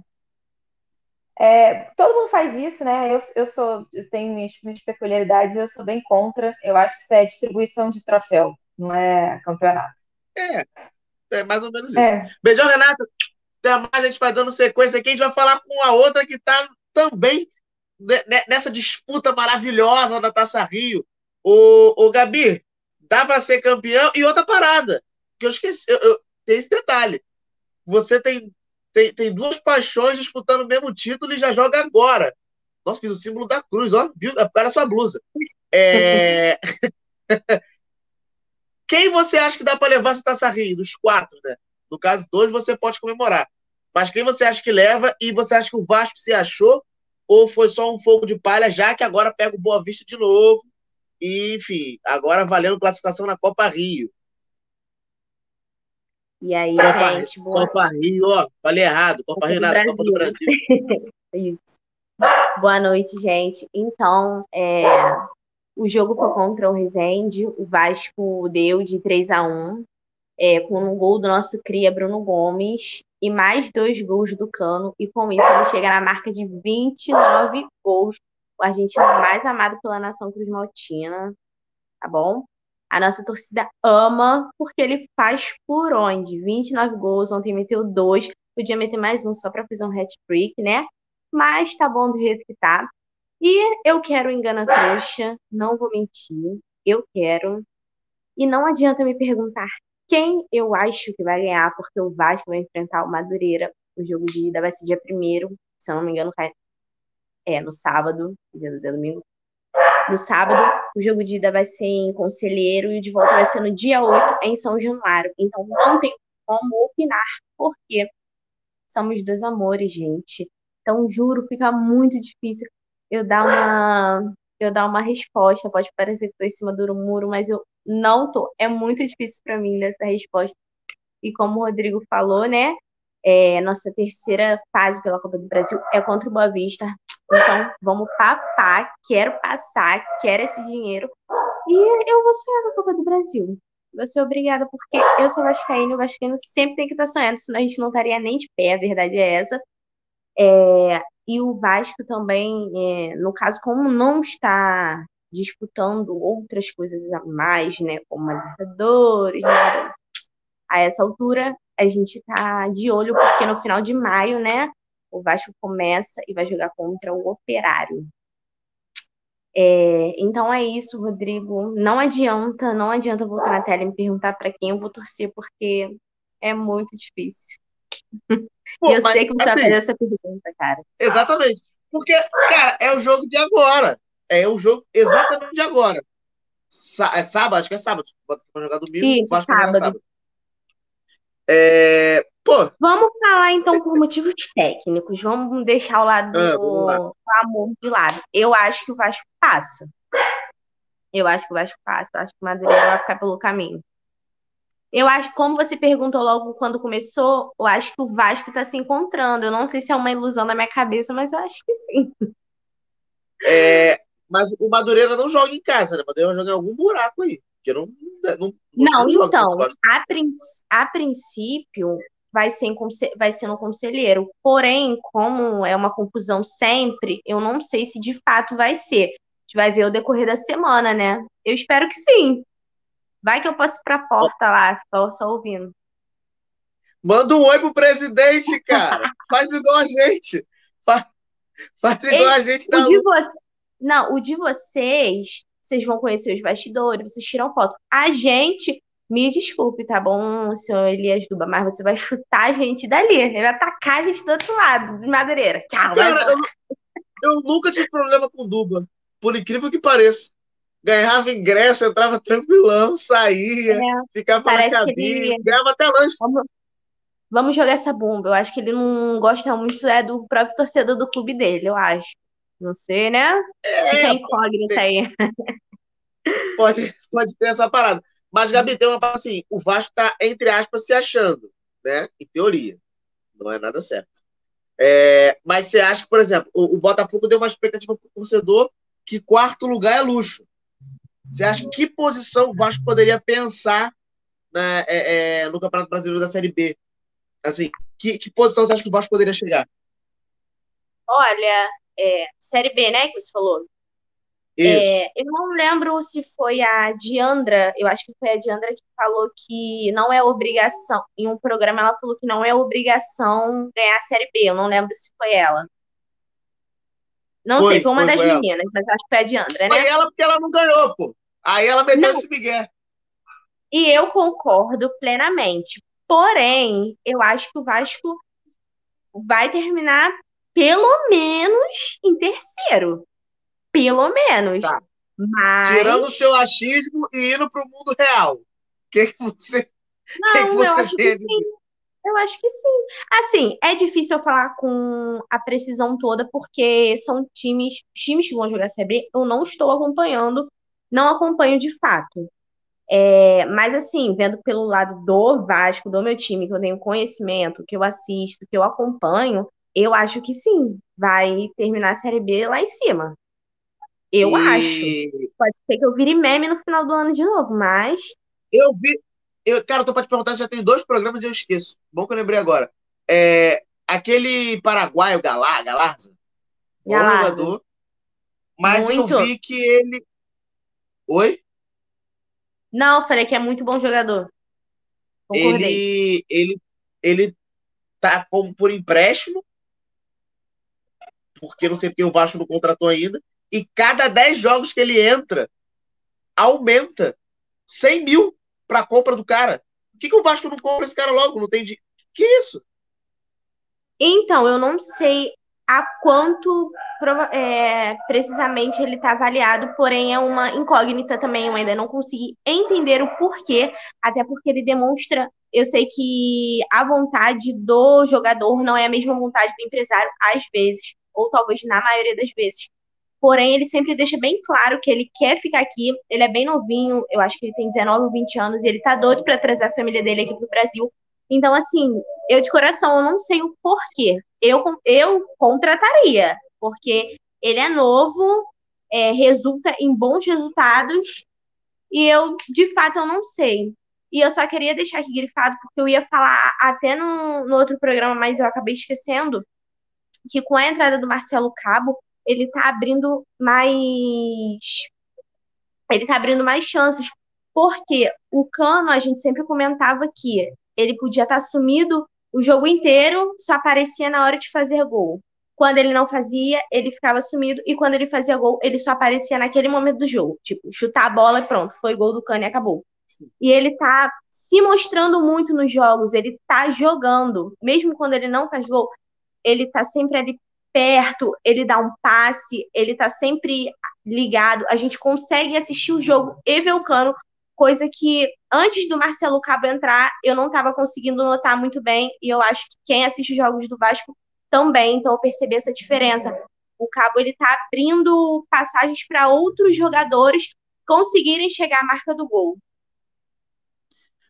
é, todo mundo faz isso, né? Eu, eu sou, eu tenho minhas, minhas peculiaridades, eu sou bem contra. Eu acho que isso é distribuição de troféu, não é campeonato. É, é mais ou menos isso. É. Beijão, Renata. Até mais, a gente vai dando sequência aqui. A gente vai falar com a outra que está também nessa disputa maravilhosa da Taça Rio. O, o Gabi, dá para ser campeão? E outra parada, que eu esqueci, eu, eu, tem esse detalhe. Você tem, tem, tem duas paixões disputando o mesmo título e já joga agora. Nossa, fiz o símbolo da cruz, ó. Viu? Era sua blusa. É... Quem você acha que dá para levar essa Taça Rio? Dos quatro, né? No caso, dois você pode comemorar. Mas quem você acha que leva e você acha que o Vasco se achou ou foi só um fogo de palha, já que agora pega o Boa Vista de novo. E, enfim, agora valendo classificação na Copa Rio. E aí, Copa, gente, boa... Copa Rio, ó, falei errado. Copa, Copa Rio nada, Copa do Brasil. Isso. Boa noite, gente. Então, é, o jogo foi contra o Resende. O Vasco deu de 3 a 1 é, com um gol do nosso cria Bruno Gomes e mais dois gols do Cano, e com isso ele chega na marca de 29 gols. O argentino mais amado pela nação Cruz Maltina, tá bom? A nossa torcida ama, porque ele faz por onde? 29 gols, ontem meteu dois, podia meter mais um só para fazer um hat-trick, né? Mas tá bom do jeito que tá. E eu quero engana trouxa, não vou mentir, eu quero. E não adianta me perguntar quem eu acho que vai ganhar, porque o Vasco vai enfrentar o Madureira. O jogo de ida vai ser dia primeiro, se eu não me engano, cai... é no sábado, dia do domingo. No sábado, o jogo de ida vai ser em Conselheiro e o de volta vai ser no dia 8 em São Januário. Então não tem como opinar, porque somos dois amores, gente. Então, juro, fica muito difícil eu dar uma eu dar uma resposta. Pode parecer que estou em cima do muro, mas eu não tô. É muito difícil para mim dessa resposta. E como o Rodrigo falou, né? É, nossa terceira fase pela Copa do Brasil é contra o Boa Vista. Então, vamos papar. Quero passar, quero esse dinheiro. E eu vou sonhar com a Copa do Brasil. Vou ser obrigada, porque eu sou vascaíno, o vascaíno sempre tem que estar sonhando, senão a gente não estaria nem de pé, a verdade é essa. É, e o Vasco também, é, no caso, como não está disputando outras coisas a mais, né, como a Libertadores, né, a essa altura a gente está de olho porque no final de maio, né, o Vasco começa e vai jogar contra o Operário. É, então é isso, Rodrigo. Não adianta, não adianta voltar na tela e me perguntar para quem eu vou torcer, porque é muito difícil. Pô, e eu mas, sei que você vai assim, fazer essa pergunta, cara. Exatamente. Porque, cara, é o jogo de agora. É o jogo exatamente de agora. Sá- é sábado, acho que é sábado. Botafogo jogar domingo, Isso, o Vasco vai jogar sábado. É, pô, Vamos falar então por motivos técnicos. Vamos deixar o lado Ah, do amor de lado. Eu acho que o Vasco passa. Eu acho que o Vasco passa. Eu acho que o Madureira vai ficar pelo caminho. Eu acho, como você perguntou logo quando começou, eu acho que o Vasco está se encontrando. Eu não sei se é uma ilusão da minha cabeça, mas eu acho que sim. é, mas o Madureira não joga em casa, né? O Madureira joga em algum buraco aí. Porque não, não, Não, joga então, a, prin- a princípio vai ser, vai ser no conselheiro. Porém, como é uma confusão sempre, eu não sei se de fato vai ser. A gente vai ver o decorrer da semana, né? Eu espero que sim. Vai que eu posso ir pra porta lá, ficar só ouvindo. Manda um oi pro presidente, cara. Faz igual a gente. Faz, faz igual a gente O da de vocês. Não, o de vocês, vocês vão conhecer os bastidores, vocês tiram foto. A gente, me desculpe, tá bom, senhor Elias Duba, mas você vai chutar a gente dali. Ele vai atacar a gente do outro lado, de Madureira. Tchau, Cara, eu, eu nunca tive problema com Duba. Por incrível que pareça. Ganhava ingresso, entrava tranquilão, saía, É, ficava na cabine, ganhava até lanche. vamos, vamos jogar essa bomba. Eu acho que ele não gosta muito é, do próprio torcedor do clube dele, eu acho. Não sei, né? Fica É, incógnita aí. pode, pode ter essa parada. Mas, Gabi, tem uma parada assim: o Vasco tá, entre aspas, se achando, né? Em teoria. Não é nada certo. É, mas você acha que, por exemplo, o, o Botafogo deu uma expectativa pro torcedor que quarto lugar é luxo. Você acha que posição o Vasco poderia pensar né, é, é, no Campeonato Brasileiro da Série B? Assim, que, que posição você acha que o Vasco poderia chegar? Olha, é, Série B, né, que você falou? Isso. É, eu não lembro se foi a Diandra, eu acho que foi a Diandra que falou que não é obrigação. Em um programa ela falou que não é obrigação ganhar a Série B. Eu não lembro se foi ela. Não Foi, sei, foi uma foi, das foi ela. meninas, mas acho que foi a Diandra, Foi né? ela porque ela não ganhou, pô. Aí ela meteu Não. esse migué. E eu concordo plenamente. Porém, eu acho que o Vasco vai terminar pelo menos em terceiro. Pelo menos. Tá. Mas. Tirando o seu achismo e indo pro mundo real. O que, que você, que que Não, eu você acho tem que sim. Eu acho que sim. Assim, é difícil eu falar com a precisão toda, porque são times, times que vão jogar CB, eu não estou acompanhando, não acompanho de fato. É, mas assim, vendo pelo lado do Vasco, do meu time, que eu tenho conhecimento, que eu assisto, que eu acompanho, eu acho que sim, vai terminar a Série B lá em cima. Eu acho. E Pode ser que eu vire meme no final do ano de novo, mas eu vi. Eu, cara, eu tô pra te perguntar, já tem dois programas e eu esqueço. Bom que eu lembrei agora. É, aquele paraguaio Galá, Galarza, bom Galarza. jogador. Mas Muito. eu vi que ele. Oi? não, eu falei que é muito bom jogador. Concordei. Ele, ele, ele tá como por empréstimo, porque não sei porque o Vasco não contratou ainda, e cada 10 jogos que ele entra, aumenta 100 mil pra compra do cara. Por que, que o Vasco não compra esse cara logo? Não tem de... Que isso? Então, eu não sei a quanto é, precisamente ele está avaliado, porém é uma incógnita também. Eu ainda não consegui entender o porquê, até porque ele demonstra. Eu sei que a vontade do jogador não é a mesma vontade do empresário, às vezes, ou talvez na maioria das vezes. Porém, ele sempre deixa bem claro que ele quer ficar aqui. Ele é bem novinho, eu acho que ele tem 19 ou 20 anos, e ele tá doido para trazer a família dele aqui pro Brasil. Então, assim, eu de coração, eu não sei o porquê. Eu, eu contrataria, porque ele é novo, é, resulta em bons resultados, e eu, de fato, eu não sei. E eu só queria deixar aqui grifado, porque eu ia falar até no, no outro programa, mas eu acabei esquecendo, que com a entrada do Marcelo Cabo, ele tá abrindo mais. Ele tá abrindo mais chances. Porque o Cano, a gente sempre comentava que ele podia estar sumido o jogo inteiro, só aparecia na hora de fazer gol. Quando ele não fazia, ele ficava sumido. E quando ele fazia gol, ele só aparecia naquele momento do jogo. Tipo, chutar a bola e pronto, foi gol do Cano e acabou. E ele tá se mostrando muito nos jogos, ele tá jogando. Mesmo quando ele não faz gol, ele tá sempre ali perto, ele dá um passe, ele tá sempre ligado. A gente consegue assistir o jogo e ver o Cano, coisa que antes do Marcelo Cabo entrar, eu não estava conseguindo notar muito bem. E eu acho que quem assiste os jogos do Vasco também, então eu percebi essa diferença. O Cabo ele tá abrindo passagens para outros jogadores conseguirem chegar à marca do gol.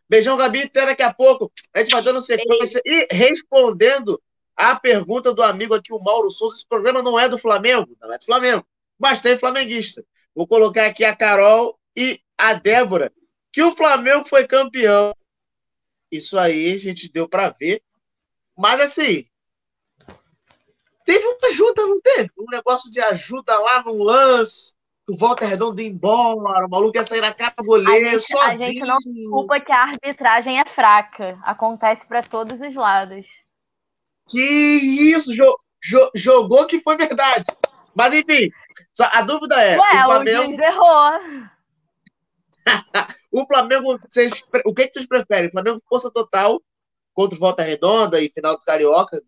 Beijão, Gabi. Até daqui a pouco. A gente vai dando sequência e respondendo a pergunta do amigo aqui, o Mauro Souza. Esse programa não é do Flamengo, não é do Flamengo, mas tem flamenguista. Vou colocar aqui a Carol e a Débora, que o Flamengo foi campeão. Isso aí a gente deu para ver. Mas assim, teve uma ajuda, não teve? Um negócio de ajuda lá no lance o Volta Redondo ia embora, o maluco ia sair na cara do goleiro. A gente, a gente não desculpa que a arbitragem é fraca. Acontece para todos os lados. Que isso, jo, jo, jogou que foi verdade. Mas enfim, só, a dúvida é. Ué, o Flamengo. O errou. o Flamengo, vocês, o que, que vocês preferem? Flamengo força total contra o Volta Redonda e final do Carioca,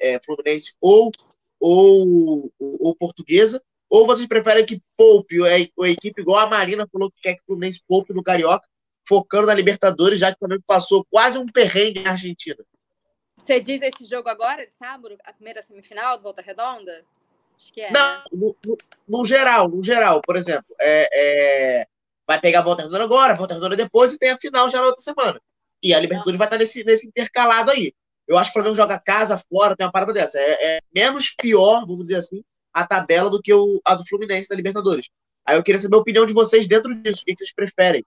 é, Fluminense ou, ou, ou Portuguesa? Ou vocês preferem que poupe a, equipe igual a Marina falou que quer que o Fluminense poupe no Carioca, focando na Libertadores, já que o Flamengo passou quase um perrengue na Argentina? Você diz esse jogo agora, de sábado, a primeira semifinal do Volta Redonda? Acho que é. Não, no, no, no, geral, no geral, por exemplo, é, é, vai pegar a Volta Redonda agora, a Volta Redonda depois e tem a final já na outra semana. E a Libertadores vai estar nesse, nesse intercalado aí. Eu acho que o Flamengo joga casa fora, tem uma parada dessa. É, é menos pior, vamos dizer assim, a tabela do que o, a do Fluminense da Libertadores. Aí eu queria saber a opinião de vocês dentro disso. O que vocês preferem?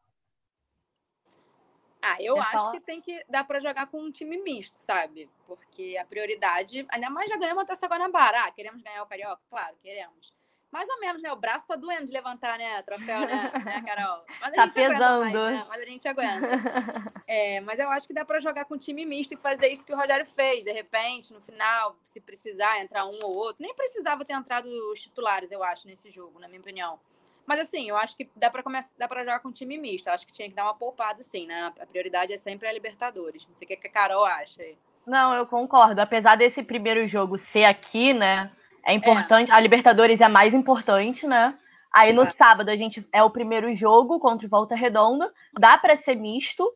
Ah, eu acho falar? que tem que dar para jogar com um time misto, sabe? Porque a prioridade, ainda mais já ganhamos a Taça Guanabara. Ah, queremos ganhar o Carioca? Claro, queremos mais ou menos, né? O braço tá doendo de levantar, né? Troféu, né, né Carol? Mas a tá gente pesando. Mais, né? Mas a gente aguenta. É, mas eu acho que dá para jogar com time misto e fazer isso que o Rogério fez. De repente, no final, se precisar entrar um ou outro. Nem precisava ter entrado os titulares, eu acho, nesse jogo, na minha opinião. Mas assim, eu acho que dá para começar, dá para jogar com time misto. Eu acho que tinha que dar uma poupada, sim, né? A prioridade é sempre a Libertadores. Não sei o que a Carol acha. Não, eu concordo. Apesar desse primeiro jogo ser aqui, né? É importante. É. A Libertadores é mais importante, né? Aí no é. sábado a gente é o primeiro jogo contra o Volta Redonda. Dá para ser misto.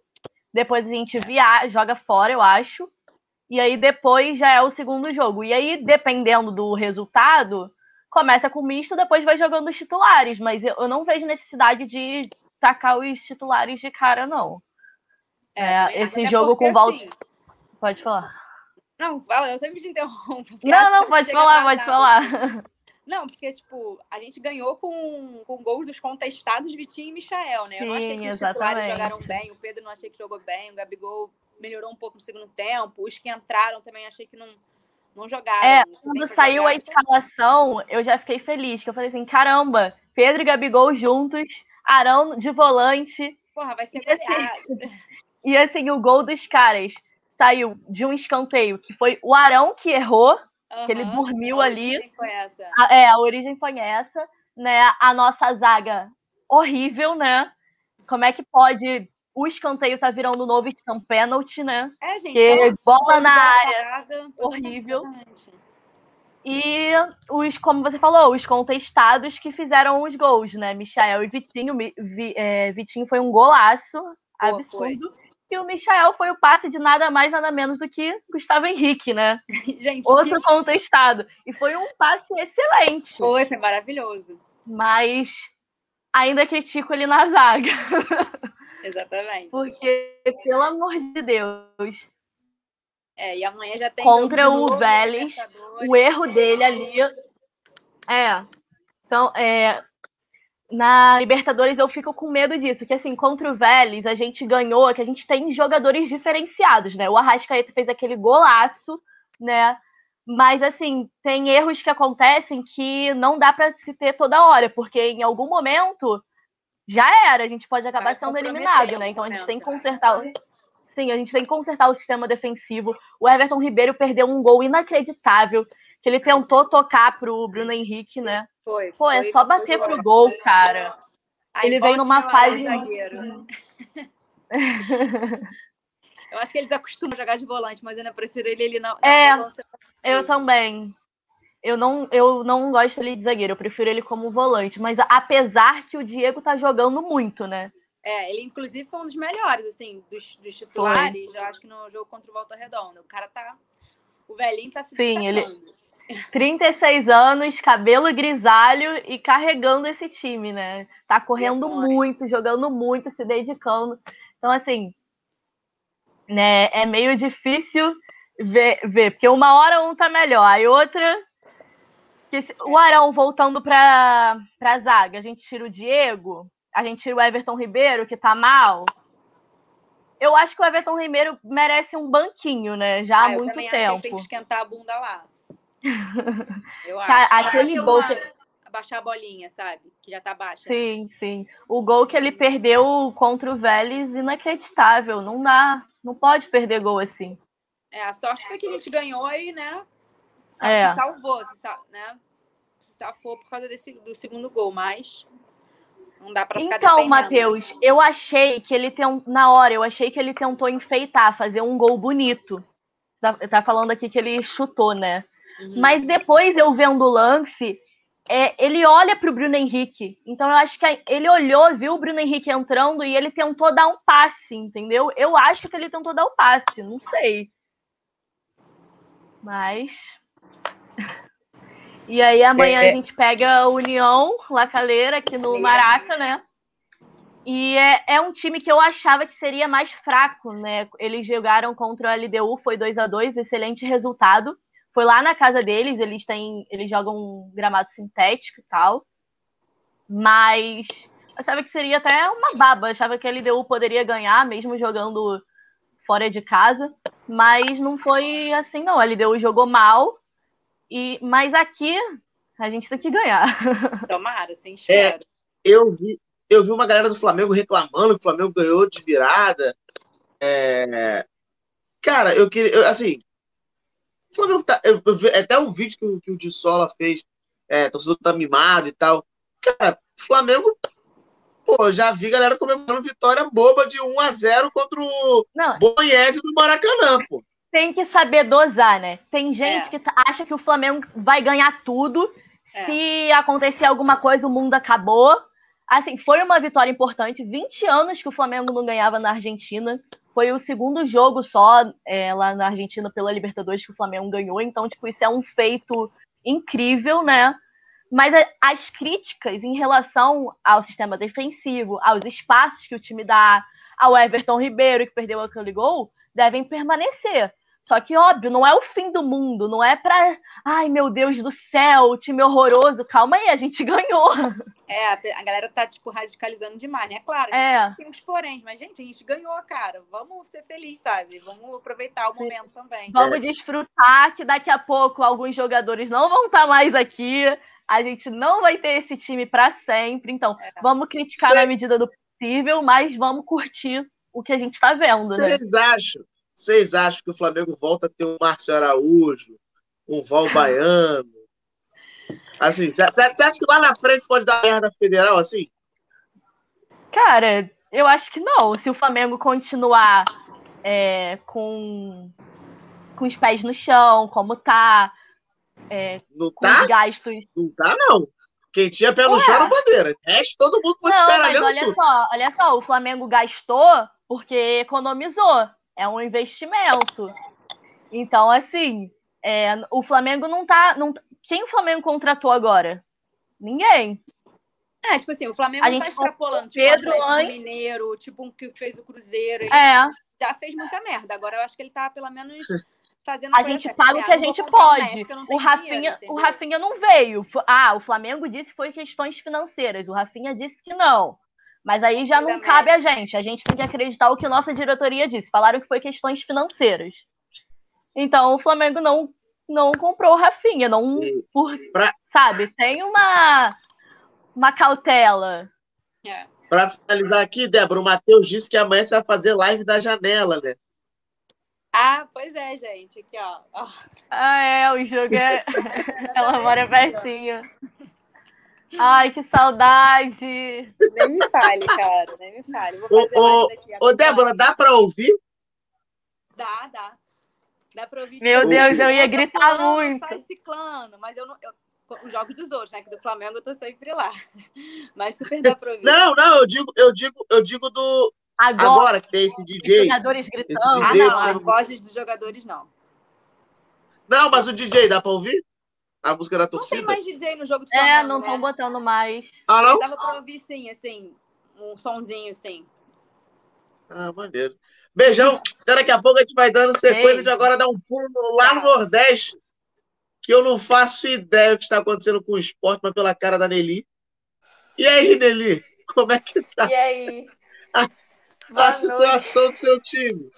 Depois a gente via, joga fora, eu acho. E aí depois já é o segundo jogo. E aí, dependendo do resultado, começa com misto, depois vai jogando os titulares. Mas eu não vejo necessidade de sacar os titulares de cara, não. É, é esse jogo com o Volta. Assim... Pode falar. Não, fala, eu sempre te interrompo. Não, não, pode falar, pode falar. Não, porque, tipo, a gente ganhou com, com gols dos contestados Vitinho e Michael, né? Eu Sim, não achei que os titulares jogaram bem, o Pedro não achei que jogou bem, o Gabigol melhorou um pouco no segundo tempo, os que entraram também achei que não, não jogaram. É, quando saiu jogar, a escalação, eu já fiquei feliz, que eu falei assim, caramba, Pedro e Gabigol juntos, Arão de volante. Porra, vai ser e assim, e assim, o gol dos caras saiu de um escanteio que foi o Arão que errou, uhum. que ele dormiu a ali. Foi essa. A, é, a origem foi essa, né? A nossa zaga horrível, né? Como é que pode o escanteio tá virando um novo scam penalty, né? É, gente. Que bola na área. Parada, horrível. E os, como você falou, os contestados que fizeram os gols, né? Michael e Vitinho. Vi, é, Vitinho foi um golaço absurdo. E o Michael foi o passe de nada mais, nada menos do que Gustavo Henrique, né? Gente, Outro contestado. E foi um passe excelente. Foi, foi maravilhoso. Mas ainda critico ele na zaga. Exatamente. Porque, pelo amor de Deus. É, e amanhã já tem. Contra o Vélez, o erro dele ali. É. Então, é, na Libertadores eu fico com medo disso, que assim, contra o Vélez a gente ganhou, que a gente tem jogadores diferenciados, né? O Arrascaeta fez aquele golaço, né? Mas assim, tem erros que acontecem que não dá para se ter toda hora, porque em algum momento já era, a gente pode acabar sendo eliminado, né? Então a gente tem que consertar. Sim, a gente tem que consertar o sistema defensivo. O Everton Ribeiro perdeu um gol inacreditável que ele tentou tocar pro Bruno Henrique, né? Foi. Pô, é só bater pro gol, cara. Aí ele vem numa fase- zagueiro. Eu acho que eles acostumam a jogar de volante, mas eu ainda prefiro ele, ele não. É. não volância. Eu também. Eu não, eu não gosto dele de zagueiro, eu prefiro ele como volante. Mas apesar que o Diego tá jogando muito, né? É, ele inclusive foi um dos melhores, assim, dos, dos titulares, eu acho que no jogo contra o Volta Redonda. O cara tá. O velhinho tá se Sim, ele- destacando. 36 anos, cabelo grisalho e carregando esse time, né? Tá correndo Verdade. muito, jogando muito, se dedicando. Então, assim, né, é meio difícil ver, ver porque uma hora um tá melhor, aí outra. O Arão voltando pra, pra zaga, a gente tira o Diego, a gente tira o Everton Ribeiro, que tá mal. Eu acho que o Everton Ribeiro merece um banquinho, né? Já há Ah, eu muito também acho tem tempo. que esquentar a bunda lá. Eu acho. Só pra aquele gol que- Abaixar a bolinha, sabe? Que já tá baixa. Sim, sim. O gol que ele perdeu contra o Vélez, inacreditável. Não dá. Não pode perder gol assim. É, a sorte foi que a gente ganhou e, né? É. Se salvou, se, sal- né? Se safou por causa desse, do segundo gol, mas não dá pra ficar Então. Matheus, eu achei que ele tem na hora, eu achei que ele tentou enfeitar, fazer um gol bonito. Tá, tá falando aqui que ele chutou, né? Uhum. Mas depois eu vendo o lance, é, ele olha pro Bruno Henrique. Então eu acho que ele olhou, viu o Bruno Henrique entrando e ele tentou dar um passe, entendeu? Eu acho que ele tentou dar o passe, não sei. Mas. E aí amanhã É, é. a gente pega a União Lacaleira aqui no Maraca, né? E é, é um time que eu achava que seria mais fraco, né? Eles jogaram contra o LDU, foi 2 a 2 excelente resultado. Foi lá na casa deles, eles têm. Eles jogam um gramado sintético e tal. Mas achava que seria até uma baba. Achava que a LDU poderia ganhar, mesmo jogando fora de casa. Mas não foi assim, não. A LDU jogou mal. E, mas aqui a gente tem que ganhar. Tomara, sem É. Eu vi, eu vi uma galera do Flamengo reclamando que o Flamengo ganhou de virada. É, Cara, eu queria. eu, assim, o Flamengo tá. Eu, eu vi até um vídeo que, o- que o de Sola fez. É, torcedor tá mimado e tal. Cara, o Flamengo. Pô, já vi galera comemorando vitória boba de 1 a 0 contra o Boiese do Maracanã, pô. Tem que saber dosar, né? Tem gente É. que tá- acha que o Flamengo vai ganhar tudo. É. Se acontecer alguma coisa, o mundo acabou. Assim, foi uma vitória importante. 20 anos que o Flamengo não ganhava na Argentina. Foi o segundo jogo só é, lá na Argentina pela Libertadores que o Flamengo ganhou. Então, tipo, isso é um feito incrível, né? Mas as críticas em relação ao sistema defensivo, aos espaços que o time dá, ao Everton Ribeiro, que perdeu aquele gol, devem permanecer. Só que, óbvio, não é o fim do mundo, não é pra. Ai, meu Deus do céu, time horroroso. Calma aí, a gente ganhou. É, a galera tá, tipo, radicalizando demais, né? Claro, É. tem uns porém, mas, gente, a gente ganhou, cara. Vamos ser felizes, sabe? Vamos aproveitar o momento também. Vamos desfrutar que daqui a pouco alguns jogadores não vão estar mais aqui. A gente não vai ter esse time para sempre. Então, vamos criticar Cê- na medida do possível, mas vamos curtir o que a gente está vendo, né? Vocês acham? Vocês acham que o Flamengo volta a ter um Márcio Araújo, um Val Baiano? Assim, você acha que lá na frente pode dar merda federal assim? Cara, eu acho que não. Se o Flamengo continuar é, com, com os pés no chão, como tá, Não com tá? os gastos. Não tá, não. Quem tinha pé no Ué. chão era Bandeira. O resto, todo mundo Não, mas descaralhando olha tudo. só, olha só, o Flamengo gastou porque economizou. É um investimento. Então, assim, é, o Flamengo não tá. Não, quem o Flamengo contratou agora? Ninguém. É, tipo assim, o Flamengo A não tá gente extrapolando, tipo, Pedro o Atlético antes- Mineiro, tipo um que fez o Cruzeiro. É, já fez muita merda. Agora eu acho que ele tá, pelo menos, fazendo a coisa gente paga o que a ah, gente pode. O Rafinha, dinheiro, o? Rafinha não veio. Ah, o Flamengo disse que foi questões financeiras. O Rafinha disse que não. Mas aí já não cabe a gente. A gente tem que acreditar o que nossa diretoria disse. Falaram que foi questões financeiras. Então o Flamengo não não comprou o Rafinha, não por, pra- sabe? Tem uma uma cautela. É. Pra finalizar aqui, Débora, o Matheus disse que amanhã você vai fazer live da janela, né? Ah, pois é, gente. Aqui, ó. ó. Ah, é, o jogo é. Ela mora pertinho. Ai, que saudade! Nem me fale, cara. Nem me fale. Vou Ô, fazer ô, daqui. ô, Débora, dá pra ouvir? Dá, dá. Dá pra ouvir. Meu tipo, Deus, eu ia gritar fulano, muito. Sai ciclano, mas eu não. Eu, os jogos dos outros, né? Que do Flamengo eu tô sempre lá. Mas super dá pra ouvir. Não, não, eu digo, eu digo, eu digo do Agora, agora que tem esse os DJ. jogadores gritando. Ah, DJ, não. tá As vozes dos jogadores, não. Não, mas o DJ dá pra ouvir? A música da Não tem torcida? mais DJ no jogo do Flamengo. É, não né? estão botando mais. Ah, não? Dava pra ouvir sim, assim, um sonzinho, sim. Ah, maneiro. Beijão. Até daqui a pouco a gente vai dando sequência de agora dar um pulo lá no Nordeste, que eu não faço ideia o que está acontecendo com o esporte, mas pela cara da Nelly. E aí, Nelly? Como é que tá E aí? a, a situação do seu time?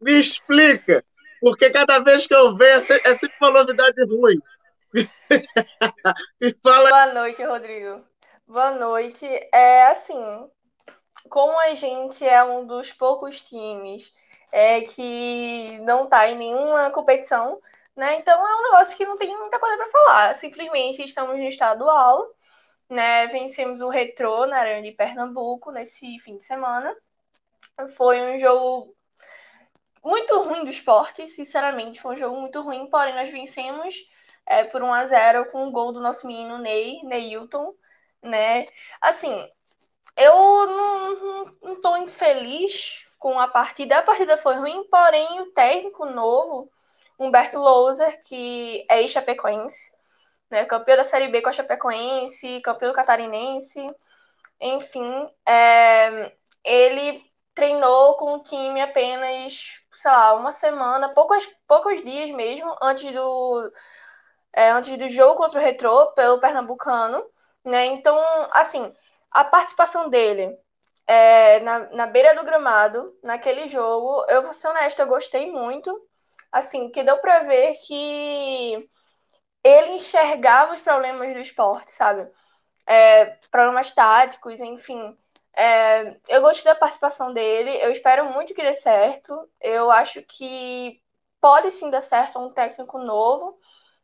Me explica. Porque cada vez que eu vejo é é sempre uma novidade ruim. Me fala Boa noite, Rodrigo. Boa noite. É assim, como a gente é um dos poucos times é, que não está em nenhuma competição, né? Então é um negócio que não tem muita coisa para falar. Simplesmente estamos no estadual, né? Vencemos o Retrô na Arena de Pernambuco nesse fim de semana. Foi um jogo muito ruim do esporte, sinceramente, foi um jogo muito ruim, porém nós vencemos é, por 1 a 0 com o gol do nosso menino Ney, Neilton, né? Assim, eu não, não, tô infeliz com a partida. A partida foi ruim, porém o técnico novo, Humberto Louser, que é ex-chapecoense, né? Campeão da Série B com a Chapecoense, campeão Catarinense, enfim, é, ele treinou com o time apenas, sei lá, uma semana, poucos, poucos dias mesmo, antes do, é, antes do jogo contra o Retrô, pelo Pernambucano, né? Então, assim, a participação dele é, na, na beira do gramado, naquele jogo, eu vou ser honesta, eu gostei muito, assim, que deu pra ver que ele enxergava os problemas do esporte, sabe? É, problemas táticos, enfim. É, eu gostei da participação dele, eu espero muito que dê certo. Eu acho que pode sim dar certo um técnico novo.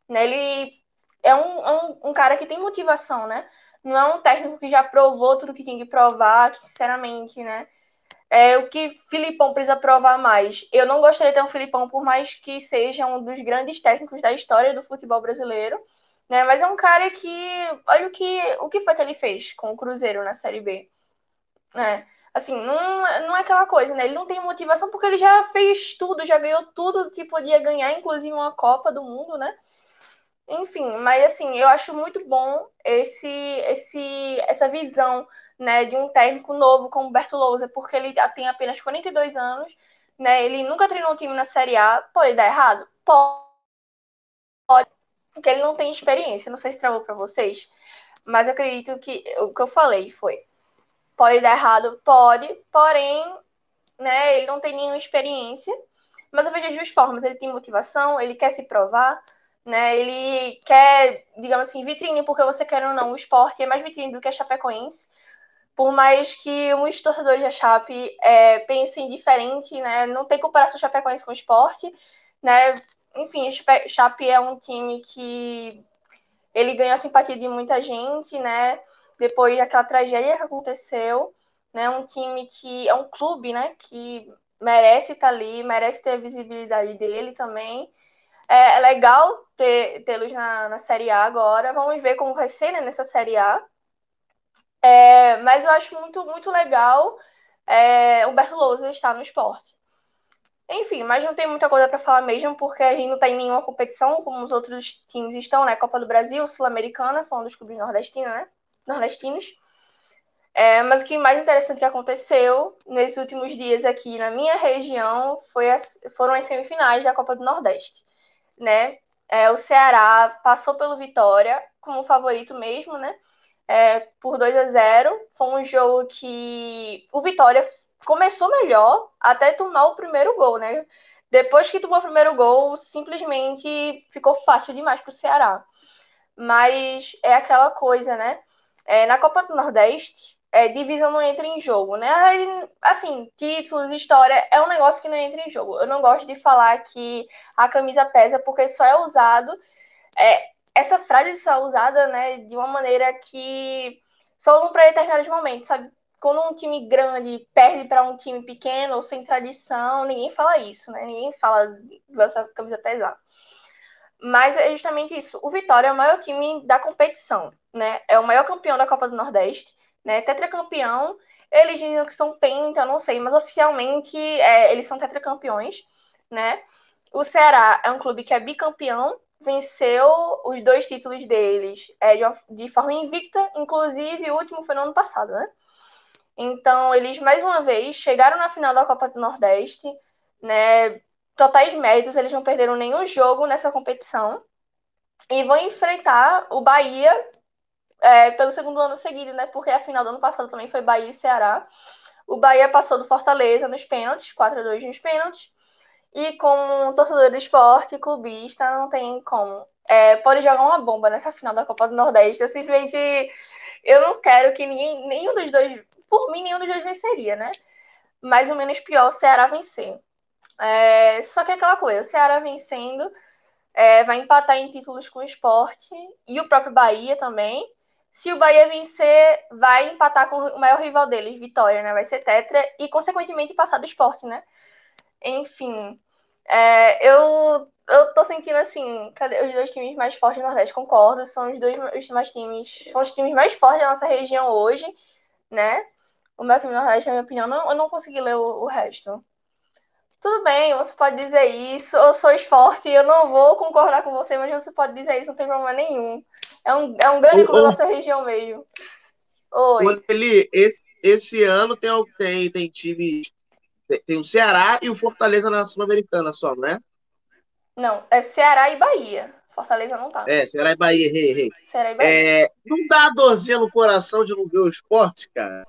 Né? Ele é um, é um, um cara que tem motivação, né? Não é um técnico que já provou tudo que tem que provar, que sinceramente, né? É o que Filipão precisa provar mais. Eu não gostaria de ter um Filipão, por mais que seja um dos grandes técnicos da história do futebol brasileiro, né? Mas é um cara que, olha o que, o que foi que ele fez com o Cruzeiro na Série B, né? Assim, não, não é aquela coisa, né? Ele não tem motivação porque ele já fez tudo, já ganhou tudo que podia ganhar, inclusive uma Copa do Mundo, né? Enfim, mas assim, eu acho muito bom esse, esse, essa visão, né, de um técnico novo como o Berto Lousa, porque ele tem apenas 42 anos, né? Ele nunca treinou um time na Série A. Pode dar errado? Pode. Porque ele não tem experiência. Não sei se travou para vocês, mas eu acredito que o que eu falei foi: pode dar errado? Pode, porém, né, ele não tem nenhuma experiência. Mas eu vejo as duas formas. Ele tem motivação, ele quer se provar, né? Ele quer, digamos assim, vitrine, porque você quer ou não, o esporte é mais vitrine do que a Chapecoense. Por mais que muitos torcedores da Chape é, pensem diferente, né? Não tem comparação Chapecoense com o esporte, né? Enfim, o Chape é um time que ele ganhou a simpatia de muita gente, né? Depois daquela tragédia que aconteceu, né? Um time que é um clube, né? Que merece estar ali, merece ter a visibilidade dele também. É, é legal tê-los na, na Série A agora. Vamos ver como vai ser né, nessa Série A. É, mas eu acho muito, muito legal é, Humberto Lousa estar no esporte. Enfim, mas não tem muita coisa para falar mesmo, porque a gente não está em nenhuma competição, como os outros times estão, né? Copa do Brasil, Sul-Americana, falando dos clubes nordestinos, né? Nordestinos. É, mas o que mais interessante que aconteceu nesses últimos dias aqui na minha região foi as, foram as semifinais da Copa do Nordeste, né? É, o Ceará passou pelo Vitória como favorito mesmo, né? É, por 2 a 0 Foi um jogo que o Vitória começou melhor até tomar o primeiro gol, né? Depois que tomou o primeiro gol, simplesmente ficou fácil demais para o Ceará. Mas é aquela coisa, né? É, na Copa do Nordeste, é, divisão não entra em jogo, né? Assim, títulos, história, é um negócio que não entra em jogo. Eu não gosto de falar que a camisa pesa porque só é usado. É, essa frase só é usada, né, de uma maneira que só usam para determinados momentos, sabe? Quando um time grande perde para um time pequeno ou sem tradição, ninguém fala isso, né? Ninguém fala dessa camisa pesada. Mas é justamente isso. O Vitória é o maior time da competição, né? É o maior campeão da Copa do Nordeste né? Tetracampeão. Eles dizem que são penta, não sei, mas oficialmente é, eles são tetracampeões, né? O Ceará é um clube que é bicampeão, venceu os dois títulos deles é, de, uma, de forma invicta, inclusive o último foi no ano passado, né? Então, eles mais uma vez chegaram na final da Copa do Nordeste, né? Totais méritos, eles não perderam nenhum jogo nessa competição e vão enfrentar o Bahia é, pelo segundo ano seguido, né? Porque a final do ano passado também foi Bahia e Ceará. O Bahia passou do Fortaleza nos pênaltis, 4 a 2 nos pênaltis. E como torcedor do esporte, clubista, não tem como. É, pode jogar uma bomba nessa final da Copa do Nordeste. Eu simplesmente. Eu não quero que ninguém. Nenhum dos dois. Por mim, nenhum dos dois venceria, né? Mais ou menos pior o Ceará vencer. É, só que é aquela coisa, o Ceará vencendo é, vai empatar em títulos com o esporte e o próprio Bahia também. Se o Bahia vencer, vai empatar com o maior rival deles, Vitória, né? Vai ser Tetra e, consequentemente, passar do esporte, né? Enfim, é, eu, eu tô sentindo assim, cadê os dois times mais fortes do Nordeste? Concordo, são os dois os mais times, são os times mais fortes da nossa região hoje, né? O meu time do Nordeste, na minha opinião, não, eu não consegui ler o, o resto. Tudo bem, você pode dizer isso, eu sou esporte, eu não vou concordar com você, mas você pode dizer isso, não tem problema nenhum. É um, é um grande clube da nossa região mesmo. Oi. Eli, esse, esse ano tem, tem, tem time. Tem o Ceará e o Fortaleza na Sul-Americana só, não é? Não, é Ceará e Bahia. Fortaleza não tá. É, Ceará e Bahia, errei, errei. Ceará e Bahia. É, não dá dorzinha no coração de não ver o esporte, cara?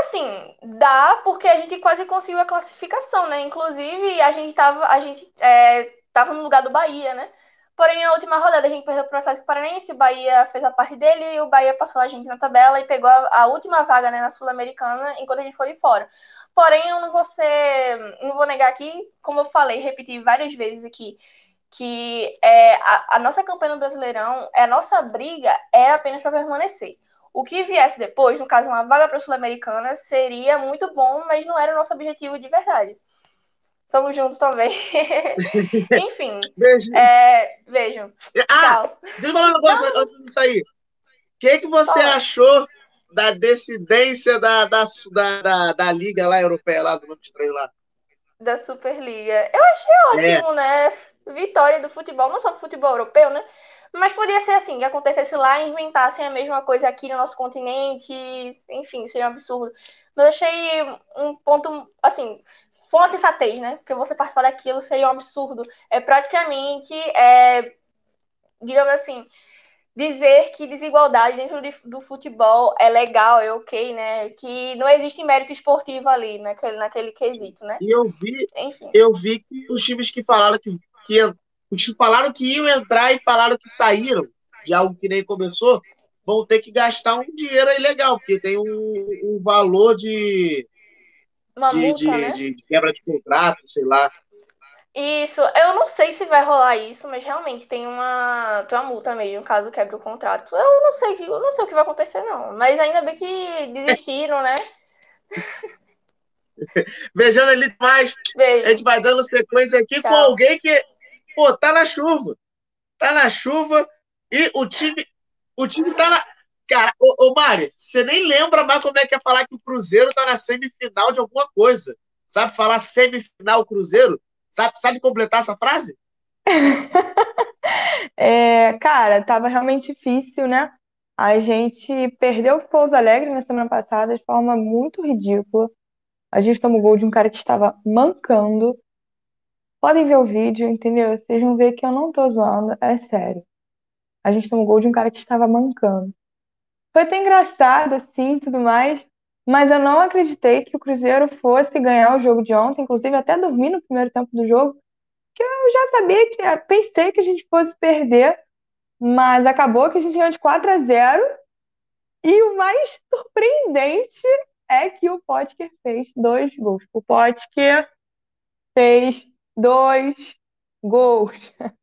Assim, dá porque a gente quase conseguiu a classificação, né? Inclusive, a gente tava, a gente, é, tava no lugar do Bahia, né? Porém, na última rodada a gente perdeu para o Atlético Paranaense, o Bahia fez a parte dele e o Bahia passou a gente na tabela e pegou a, a última vaga né, na Sul-Americana enquanto a gente foi de fora. Porém, eu não vou ser, não vou negar aqui, como eu falei, repeti várias vezes aqui, que é, a, a nossa campanha no Brasileirão, a nossa briga era apenas para permanecer. O que viesse depois, no caso, uma vaga para a Sul-Americana, seria muito bom, mas não era o nosso objetivo de verdade. Tamo juntos também. Enfim. Beijo. É, beijo. Ah, Tchau. deixa eu falar um negócio antes disso aí. O que, que você Fala. achou da decidência da, da, da, da, Liga lá europeia, lá do nome estranho lá? Da Superliga. Eu achei ótimo, é. né? Vitória do futebol, não só futebol europeu, né? Mas podia ser assim, que acontecesse lá e inventassem a mesma coisa aqui no nosso continente, enfim, seria um absurdo. Mas achei um ponto, assim, foi uma sensatez, né? Porque você participar daquilo seria um absurdo. É praticamente, é, digamos assim, dizer que desigualdade dentro de, do futebol é legal, é ok, né? Que não existe mérito esportivo ali, naquele, naquele quesito, né? E eu vi, Enfim. eu vi que os times que falaram que, que falaram que iam entrar e falaram que saíram de algo que nem começou, vão ter que gastar um dinheiro aí legal, porque tem um, um valor de, Uma de, multa, de, né? de, quebra de contrato, sei lá. Isso, eu não sei se vai rolar isso, mas realmente tem uma, tem uma multa mesmo, caso quebre o contrato. Eu não sei, eu não sei o que vai acontecer, não. Mas ainda bem que desistiram, né? Beijando ali mais. Beijo. A gente vai dando sequência aqui Tchau. com alguém que Pô, tá na chuva. Tá na chuva e o time. O time tá na. Cara, ô, ô Mário, você nem lembra mais como é que é falar que o Cruzeiro tá na semifinal de alguma coisa. Sabe falar semifinal Cruzeiro? Sabe, sabe completar essa frase? É, cara, tava realmente difícil, né? A gente perdeu o Pouso Alegre na semana passada de forma muito ridícula. A gente tomou gol de um cara que estava mancando. Podem ver o vídeo, entendeu? Vocês vão ver que eu não tô zoando, é sério. A gente tomou gol de um cara que estava mancando. Foi até engraçado, assim, tudo mais, mas eu não acreditei que o Cruzeiro fosse ganhar o jogo de ontem, inclusive até dormi no primeiro tempo do jogo, que eu já sabia que, pensei que a gente fosse perder, mas acabou que a gente ganhou de 4 a 0 E o mais surpreendente é que o Potker fez dois gols. O Potker fez dois gols.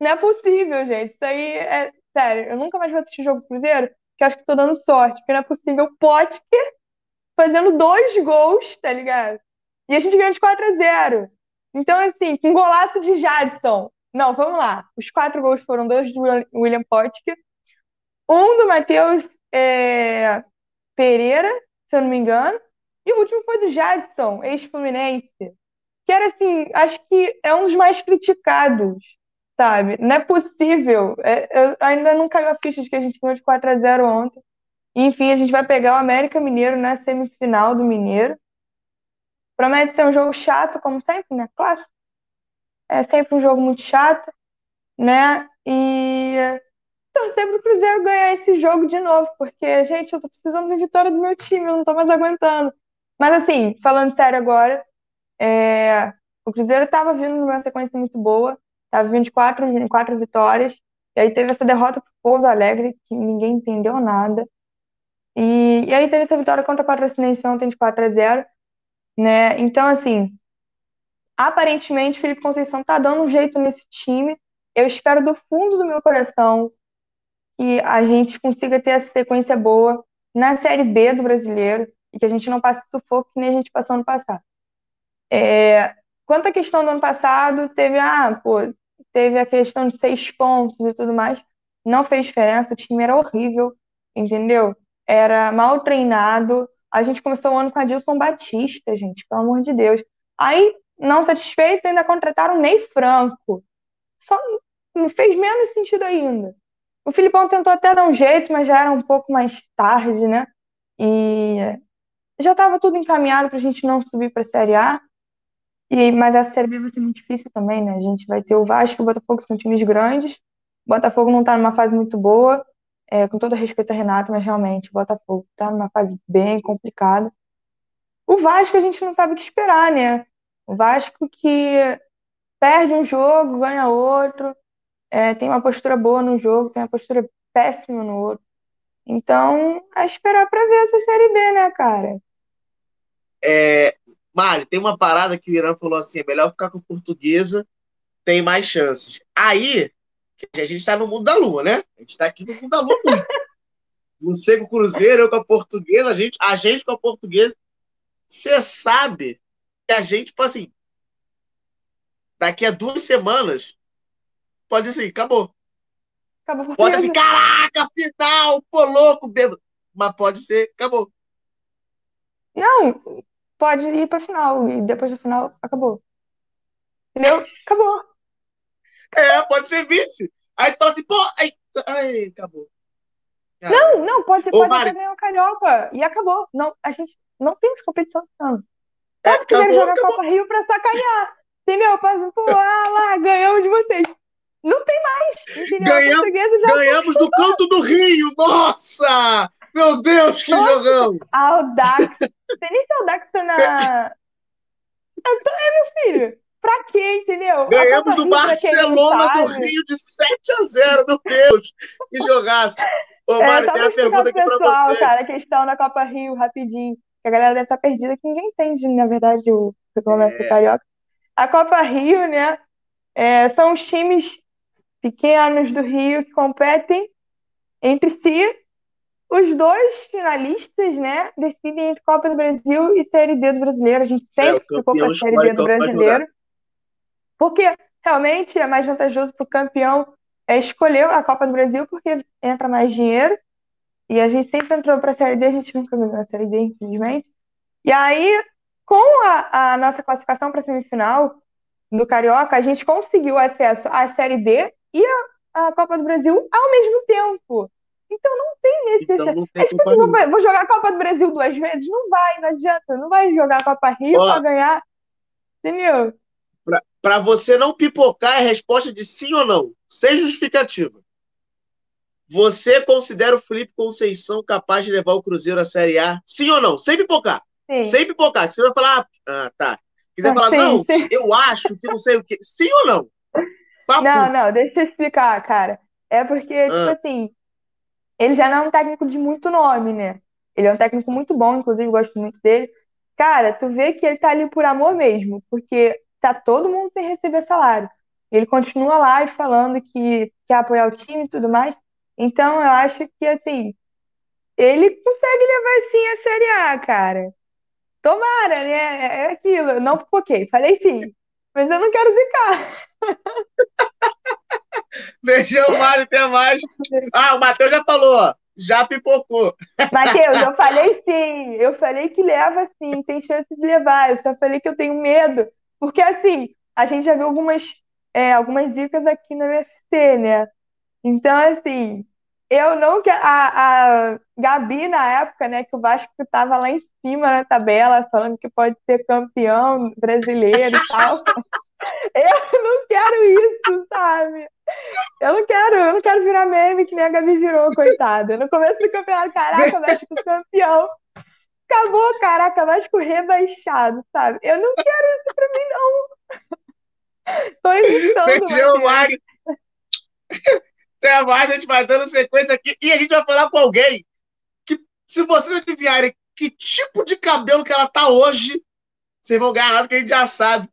Não é possível, gente. Isso aí é sério. Eu nunca mais vou assistir jogo do Cruzeiro, que acho que tô dando sorte, porque não é possível Potker fazendo dois gols, tá ligado? E a gente ganhou de 4 a 0. Então, assim, com golaço de Jadson. Não, vamos lá. Os quatro gols foram dois do William Potker, um do Matheus é, Pereira, se eu não me engano, e o último foi do Jadson, ex-Fluminense, que era assim, acho que é um dos mais criticados, sabe? Não é possível. É, ainda não caiu a ficha de que a gente ganhou de 4 a 0 ontem. Enfim, a gente vai pegar o América Mineiro na semifinal do Mineiro. Promete ser um jogo chato, como sempre, né? Clássico. É sempre um jogo muito chato, né? E torcer pro Cruzeiro ganhar esse jogo de novo, porque, gente, eu tô precisando de vitória do meu time, eu não tô mais aguentando. Mas, assim, falando sério agora, é... o Cruzeiro tava vindo numa sequência muito boa, tava vindo de quatro, quatro vitórias, e aí teve essa derrota pro Pouso Alegre, que ninguém entendeu nada. E, e aí teve essa vitória contra a Patrocinense ontem de 4 a 0 né? Então, assim, aparentemente, Felipe Conceição tá dando um jeito nesse time. Eu espero do fundo do meu coração que a gente consiga ter essa sequência boa na Série B do brasileiro e que a gente não passe sufoco que nem a gente passou no passado. É, quanto à questão do ano passado, teve, ah, pô, teve a questão de seis pontos e tudo mais. Não fez diferença, o time era horrível, entendeu? Era mal treinado. A gente começou o ano com a Dilson Batista, gente, pelo amor de Deus. Aí, não satisfeitos, ainda contrataram o Ney Franco. Só não fez menos sentido ainda. O Filipão tentou até dar um jeito, mas já era um pouco mais tarde, né? E já estava tudo encaminhado para a gente não subir para a Série A. E, mas a Série B vai ser muito difícil também, né? A gente vai ter o Vasco e o Botafogo, que são times grandes. O Botafogo não está numa fase muito boa, é, com todo respeito a Renato, mas realmente o Botafogo está numa fase bem complicada. O Vasco a gente não sabe o que esperar, né? O Vasco que perde um jogo, ganha outro, é, tem uma postura boa no jogo, tem uma postura péssima no outro. Então, é esperar para ver essa Série B, né, cara? É, Mari, tem uma parada que o Irã falou assim: é melhor ficar com a portuguesa, tem mais chances. Aí, a gente está no mundo da lua, né? A gente está aqui no mundo da lua muito. Você com o Cruzeiro, eu com a portuguesa, a gente, a gente com a portuguesa. Você sabe que a gente, tipo assim, daqui a duas semanas, pode assim, acabou. Acabou Pode assim, caraca, final, pô, louco, bêbado. Mas pode ser, acabou. Não, pode ir pra final. E depois do final, acabou. Entendeu? Acabou. É, pode ser vice. Aí tu fala assim, pô, aí, aí acabou. Não, não, pode ser, Ô, pode Mari. até ganhar o Carioca. E acabou. Não, a gente não temos competição esse ano. É, Só se quiser jogar acabou. Copa Rio pra sacanear. Entendeu? Pra, pô, ah lá, ganhamos de vocês. Não tem mais. Entendeu? Ganhamos do canto do Rio, nossa! Meu Deus, que Nossa. jogão! Audax. Você nem se Audax tá na. Então, é, meu filho. Pra quê, entendeu? Ganhamos do Barcelona do Rio de 7 a 0, meu Deus! Que jogaço! Ô, É, Mari, só tem uma pergunta aqui pro pra pessoal, você. cara, a questão da Copa Rio, rapidinho. Que a galera deve estar perdida, que ninguém entende, na verdade, o regulamento É. carioca. A Copa Rio, né? é, são os times pequenos do Rio que competem entre si. Os dois finalistas, né, decidem entre Copa do Brasil e Série D do Brasileiro. A gente É, sempre o ficou com a Série D do. Brasileiro. Porque realmente é mais vantajoso para o campeão é escolher a Copa do Brasil, porque entra mais dinheiro. E a gente sempre entrou para a Série D, a gente nunca ganhou a Série D, infelizmente. E aí, com a, a nossa classificação para a semifinal do Carioca, a gente conseguiu acesso à Série D e a Copa do Brasil ao mesmo tempo. Então não tem necessidade. Então não É tem tipo Copa assim, vou, Rio. vou jogar a Copa do Brasil duas vezes? Não vai, não adianta. Não vai jogar a Copa Rio para ganhar. Entendeu? Pra você não pipocar, é resposta de sim ou não. Sem justificativa. Você considera o Felipe Conceição capaz de levar o Cruzeiro à Série A? Sim ou não? Sem pipocar. Sim. Sem pipocar. Que você vai falar, ah, tá. Quiser Ah, falar, sim, não, sim. eu acho que não sei o quê. Sim ou não? Papo. Não, não, deixa eu explicar, cara. É porque, tipo Ah. assim, ele já não é um técnico de muito nome, né? Ele é um técnico muito bom, inclusive gosto muito dele. Cara, tu vê que ele tá ali por amor mesmo, porque tá todo mundo sem receber salário. Ele continua lá e falando que quer apoiar o time e tudo mais. Então, eu acho que, assim, ele consegue levar sim a Série A, cara. Tomara, né? É aquilo. Eu não pipoquei, falei sim. Mas eu não quero ficar. Beijão, Mário, até mais. Ah, o Matheus já falou. Já pipocou. Matheus, eu falei sim. Eu falei que leva sim, tem chance de levar. Eu só falei que eu tenho medo. Porque, assim, a gente já viu algumas, é, algumas dicas aqui no UFC, né? Então, assim, eu não quero. A, a Gabi, na época, né, que o Vasco estava lá em cima na tabela, falando que pode ser campeão brasileiro e tal. Eu não quero isso, sabe? Eu não quero, eu não quero virar meme que nem a Gabi virou, coitada. No começo do campeonato, caraca, Vasco campeão. Acabou, caraca, Vasco rebaixado, sabe? Eu não quero isso pra mim, não. Tô evitando, Beijão, Mari. Até mais, a gente vai dando sequência aqui. E a gente vai falar com alguém que, se vocês adivinharem que tipo de cabelo que ela tá hoje, vocês vão ganhar nada que a gente já sabe.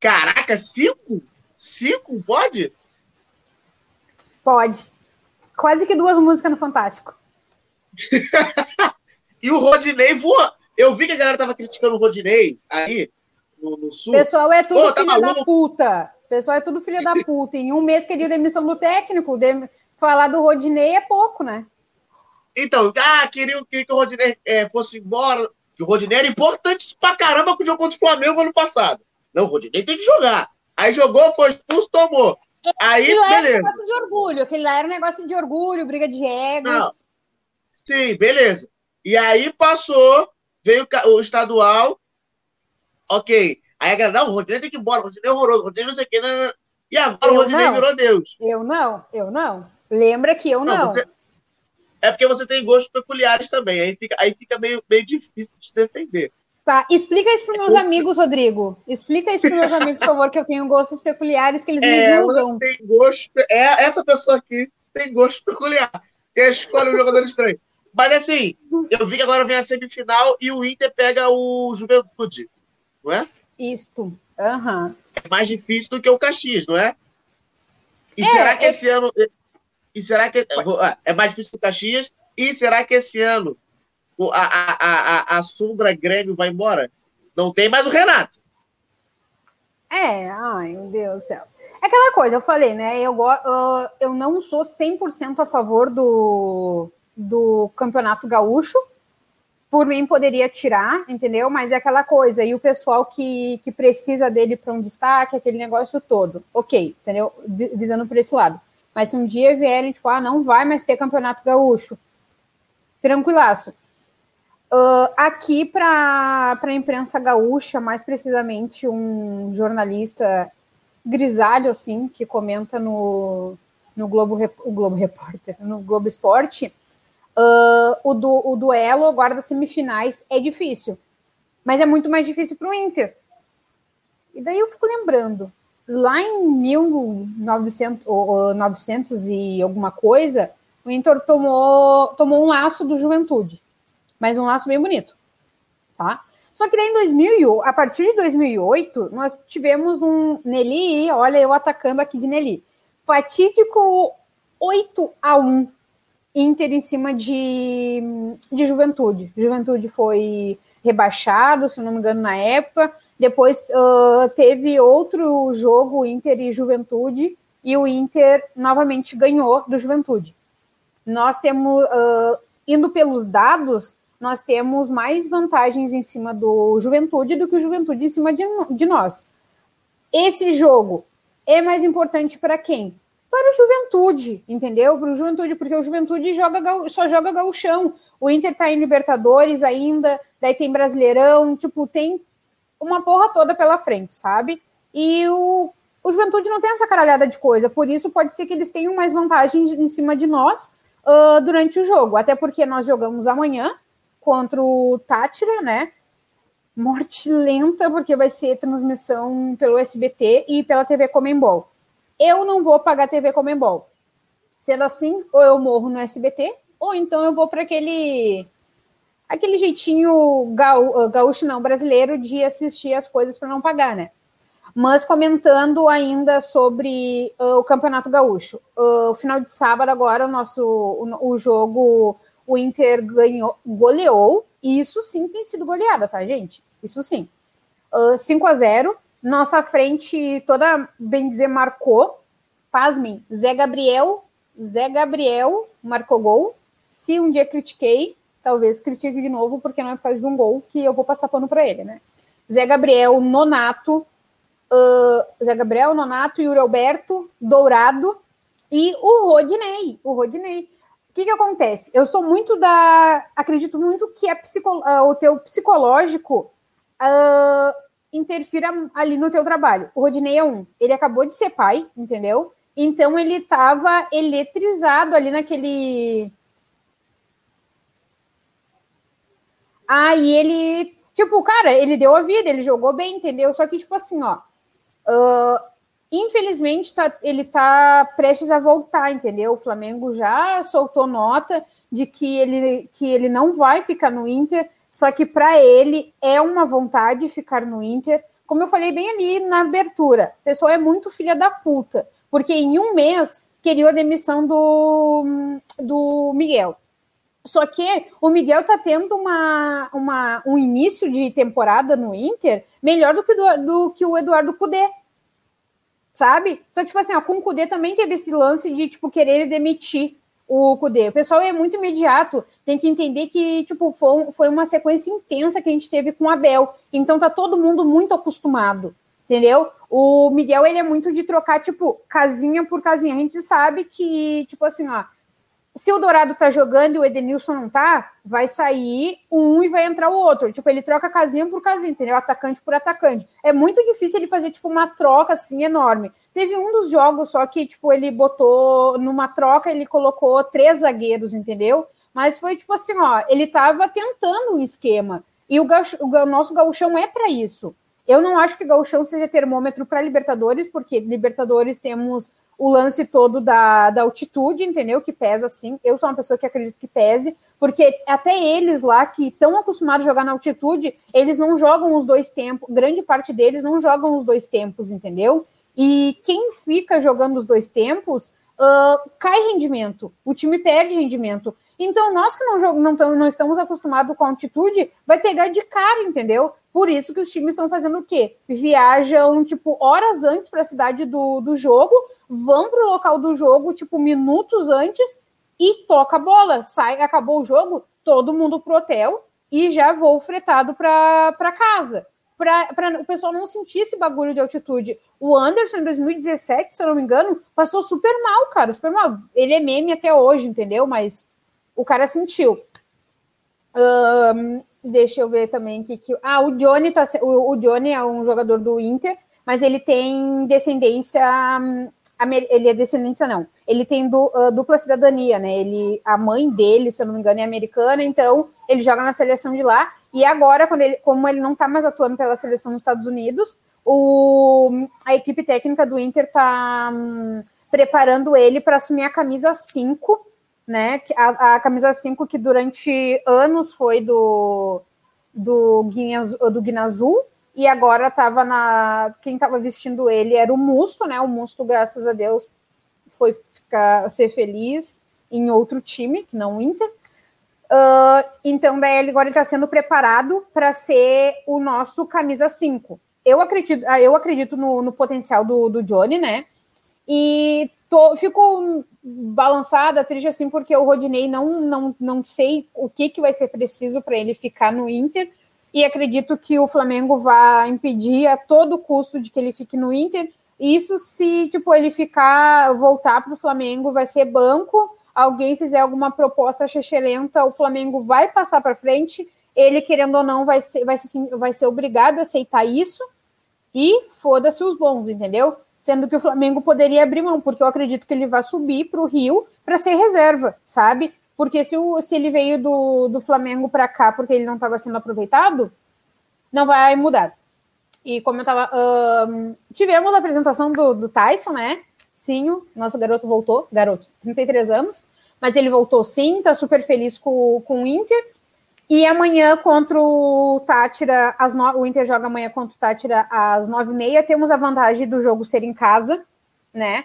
Caraca, cinco? Cinco? Pode? Pode. Quase que duas músicas no Fantástico. e o Rodinei voa. Eu vi que a galera tava criticando o Rodinei aí, no, no sul. Pessoal é tudo Pô, tá filho da puta. Pessoal é tudo filho da puta. Em um mês queria demissão do técnico. De... Falar do Rodinei é pouco, né? Então, ah, queriam que, que o Rodinei é, fosse embora. Que o Rodinei era importante pra caramba pro jogo contra o Flamengo ano passado. Não, o Rodinei tem que jogar. Aí jogou, foi expulso, tomou. Aí, Aquilo beleza. era um negócio de orgulho. Aquele lá era um negócio de orgulho, briga de egos. Não. Sim, beleza. E aí passou, veio o estadual. Ok. Aí a galera, não, o Rodinei tem que ir embora, o Rodinei é horroroso, o Rodinei não sei o que. Não, E agora eu o Rodinei não. virou Deus. Eu não, eu não. Lembra que eu não. não. Você... É porque você tem gostos peculiares também. Aí fica, aí fica meio, meio difícil de se defender. Tá, explica isso para meus amigos, Rodrigo. Explica isso para meus amigos, por favor, que eu tenho gostos peculiares, que eles é, me julgam. Tem gosto, é, essa pessoa aqui tem gosto peculiar, que escolhe um jogador estranho. Mas assim, eu vi que agora vem a semifinal e o Inter pega o Juventude, não é? Isto. Uhum. É mais difícil do que o Caxias, não é? E é, será que é... esse ano. E será que. Ah, é mais difícil que o Caxias? E será que esse ano a, a, a, a sombra Grêmio vai embora? Não tem mais o Renato. É, ai, meu Deus do céu. É aquela coisa, eu falei, né? Eu, uh, eu não sou 100% a favor do, do campeonato gaúcho. Por mim, poderia tirar, entendeu? Mas é aquela coisa. E o pessoal que, que precisa dele para um destaque, aquele negócio todo. Ok, entendeu? Visando por esse lado. Mas se um dia vierem, tipo, ah, não vai mais ter campeonato gaúcho. Tranquilaço. Uh, aqui para a imprensa gaúcha, mais precisamente um jornalista grisalho, assim, que comenta no, no Globo, o Globo Repórter, no Globo Esporte, uh, o, du, o duelo agora das semifinais é difícil, mas é muito mais difícil para o Inter. E daí eu fico lembrando, lá em 1900 ou 900 e alguma coisa, o Inter tomou, tomou um laço do Juventude mas um laço bem bonito, tá? Só que daí em 2000, a partir de 2008, nós tivemos um Nelly, olha eu atacando aqui de Nelly, fatídico 8 a 1 Inter em cima de, de Juventude. Juventude foi rebaixado, se não me engano, na época. Depois uh, teve outro jogo, Inter e Juventude, e o Inter novamente ganhou do Juventude. Nós temos, uh, indo pelos dados, nós temos mais vantagens em cima do Juventude do que o Juventude em cima de, de nós. Esse jogo é mais importante para quem? Para o Juventude, entendeu? Para o Juventude, porque o Juventude joga, só joga gauchão. O Inter tá em Libertadores ainda, daí tem Brasileirão, tipo, tem uma porra toda pela frente, sabe? E o, o Juventude não tem essa caralhada de coisa, por isso pode ser que eles tenham mais vantagens em cima de nós uh, durante o jogo, até porque nós jogamos amanhã, contra o Tátira, né? Morte lenta, porque vai ser transmissão pelo SBT e pela TV Comembol. Eu não vou pagar TV Comembol. Sendo assim, ou eu morro no SBT, ou então eu vou para aquele aquele jeitinho gaú, gaúcho não brasileiro de assistir as coisas para não pagar, né? Mas comentando ainda sobre uh, o Campeonato Gaúcho. Uh, o final de sábado agora, o nosso o, o, jogo, o Inter ganhou, goleou, e isso sim tem sido goleada, tá, gente? Isso sim. Uh, 5 a 0 Nossa frente toda, bem dizer, marcou. Pasmem, Zé Gabriel, Zé Gabriel marcou gol. Se um dia critiquei, talvez critique de novo, porque não é por causa de um gol que eu vou passar pano para ele, né? Zé Gabriel, Nonato, uh, Zé Gabriel, Nonato, Yuri Alberto, Dourado e o Rodinei. O Rodinei. O que, que acontece? Eu sou muito da. Acredito muito que psico, o teu psicológico uh, interfira ali no teu trabalho. O Rodinei é um. Ele acabou de ser pai, entendeu? Então ele estava eletrizado ali naquele. Aí ele, tipo, cara, ele deu a vida, ele jogou bem, entendeu? Só que, tipo assim, ó, Uh, infelizmente, tá, ele está prestes a voltar, entendeu? O Flamengo já soltou nota de que ele, que ele não vai ficar no Inter, só que para ele é uma vontade ficar no Inter. Como eu falei bem ali na abertura, o pessoal é muito filha da puta, porque em um mês queria a demissão do, do Miguel. Só que o Miguel tá tendo uma, uma, um início de temporada no Inter melhor do que, do, do que o Eduardo Cudê. Sabe? Só que, tipo assim, ó, com o Cudê também teve esse lance de, tipo, querer demitir o Cudê. O pessoal é muito imediato. Tem que entender que, tipo, foi, foi uma sequência intensa que a gente teve com o Abel. Então tá todo mundo muito acostumado. Entendeu? O Miguel, ele é muito de trocar, tipo, casinha por casinha. A gente sabe que, tipo assim, ó, se o Dourado tá jogando e o Edenilson não tá, vai sair um e vai entrar o outro. Tipo, ele troca casinha por casinha, entendeu? Atacante por atacante. É muito difícil ele fazer, tipo, uma troca assim enorme. Teve um dos jogos só que, tipo, ele botou numa troca, ele colocou três zagueiros, entendeu? Mas foi tipo assim, ó, ele tava tentando um esquema. E o, o nosso gauchão é para isso. Eu não acho que gauchão seja termômetro para Libertadores, porque Libertadores temos o lance todo da, da altitude, entendeu? Que pesa sim. Eu sou uma pessoa que acredito que pese, porque até eles lá que estão acostumados a jogar na altitude, eles não jogam os dois tempos, grande parte deles não jogam os dois tempos, entendeu? E quem fica jogando os dois tempos uh, cai rendimento, o time perde rendimento. Então, nós que não, não, não estamos acostumados com a altitude, vai pegar de cara, entendeu? Por isso que os times estão fazendo o quê? Viajam, tipo, horas antes para a cidade do, do jogo, vão para o local do jogo, tipo, minutos antes, e toca a bola. Sai, acabou o jogo, todo mundo pro hotel e já vou fretado para casa. Para o pessoal não sentir esse bagulho de altitude. O Anderson, em 2017, se eu não me engano, passou super mal, cara, super mal. Ele é meme até hoje, entendeu? Mas o cara sentiu. Um, deixa eu ver também que, que ah o Johnny tá o, o Johnny é um jogador do Inter mas ele tem descendência ele é descendência, não. Ele tem du, uh, dupla cidadania, né? Ele, a mãe dele, se eu não me engano, é americana, então ele joga na seleção de lá. E agora, quando ele, como ele não está mais atuando pela seleção dos Estados Unidos, o, a equipe técnica do Inter está um, preparando ele para assumir a camisa 5, né? A, a, camisa 5 que durante anos foi do, do, Guiné, do Guiné Azul, e agora estava na. Quem estava vestindo ele era o Musto, né? O Musto, graças a Deus, foi ficar, ser feliz em outro time, que não o Inter. Uh, então, daí ele agora está sendo preparado para ser o nosso camisa 5. Eu acredito, ah, eu acredito no, no potencial do, do Johnny, né? E tô, fico balançada, triste assim, porque o Rodinei não, não, não sei o que, que vai ser preciso para ele ficar no Inter e acredito que o Flamengo vai impedir a todo custo de que ele fique no Inter. Isso se tipo ele ficar voltar para o Flamengo vai ser banco. Alguém fizer alguma proposta chechelenta, o Flamengo vai passar para frente. Ele querendo ou não vai ser vai ser, vai ser obrigado a aceitar isso. E foda-se os bons, entendeu? Sendo que o Flamengo poderia abrir mão, porque eu acredito que ele vai subir para o Rio para ser reserva, sabe? Porque se, o, se ele veio do, do Flamengo para cá porque ele não estava sendo aproveitado, não vai mudar. E como eu estava. tivemos a apresentação do, do Tyson, né? sim, nosso garoto voltou, garoto, 33 anos, mas ele voltou sim, tá super feliz com, com o Inter. E amanhã contra o Tátira, no... o Inter joga amanhã contra o Tátira às nove e meia. Temos a vantagem do jogo ser em casa, né?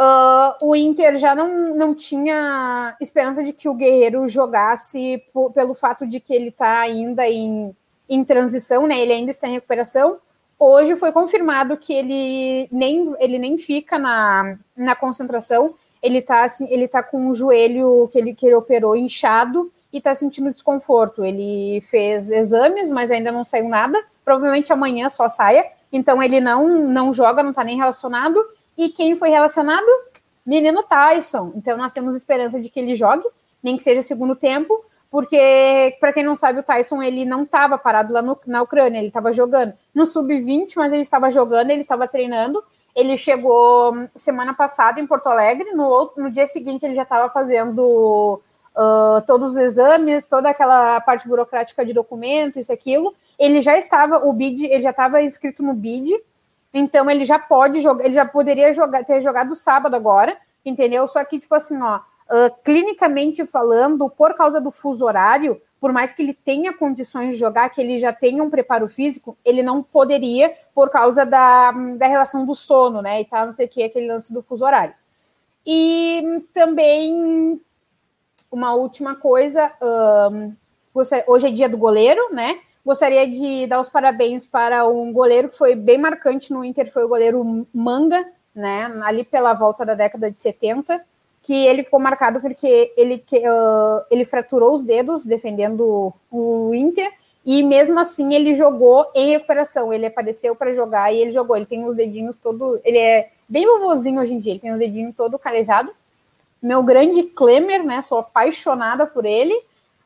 Uh, o Inter já não, não tinha esperança de que o Guerreiro jogasse pelo fato de que ele está ainda em, em transição, né? Ele ainda está em recuperação. Hoje foi confirmado que ele nem, ele nem fica na, na concentração. Ele está assim, ele tá com o joelho que ele, que ele operou inchado e está sentindo desconforto. Ele fez exames, mas ainda não saiu nada. Provavelmente amanhã só saia. Então ele não, não joga, não está nem relacionado. E quem foi relacionado? Menino Tyson. Então nós temos esperança de que ele jogue, nem que seja segundo tempo, porque para quem não sabe, o Tyson ele não estava parado lá no, na Ucrânia, ele estava jogando no sub-20, mas ele estava jogando, ele estava treinando. Ele chegou semana passada em Porto Alegre, no, outro, no dia seguinte ele já estava fazendo uh, todos os exames, toda aquela parte burocrática de documento, isso aquilo. Ele já estava, o BID, ele já estava inscrito no BID, então ele já pode jogar, ele já poderia jogar, ter jogado sábado agora, entendeu? Só que, tipo assim, ó, uh, clinicamente falando, por causa do fuso horário, por mais que ele tenha condições de jogar, que ele já tenha um preparo físico, ele não poderia por causa da, da relação do sono, né? E tal, não sei o que, aquele lance do fuso horário. E também uma última coisa, um, hoje é dia do goleiro, né? Gostaria de dar os parabéns para um goleiro que foi bem marcante no Inter, foi o goleiro Manga, né? Ali pela volta da década de 70, que ele ficou marcado porque ele, uh, ele fraturou os dedos defendendo o Inter e mesmo assim ele jogou em recuperação. Ele apareceu para jogar e ele jogou. Ele tem os dedinhos todo. Ele é bem vovozinho hoje em dia, ele tem os dedinhos todo calejado meu grande Klemer, né? Sou apaixonada por ele.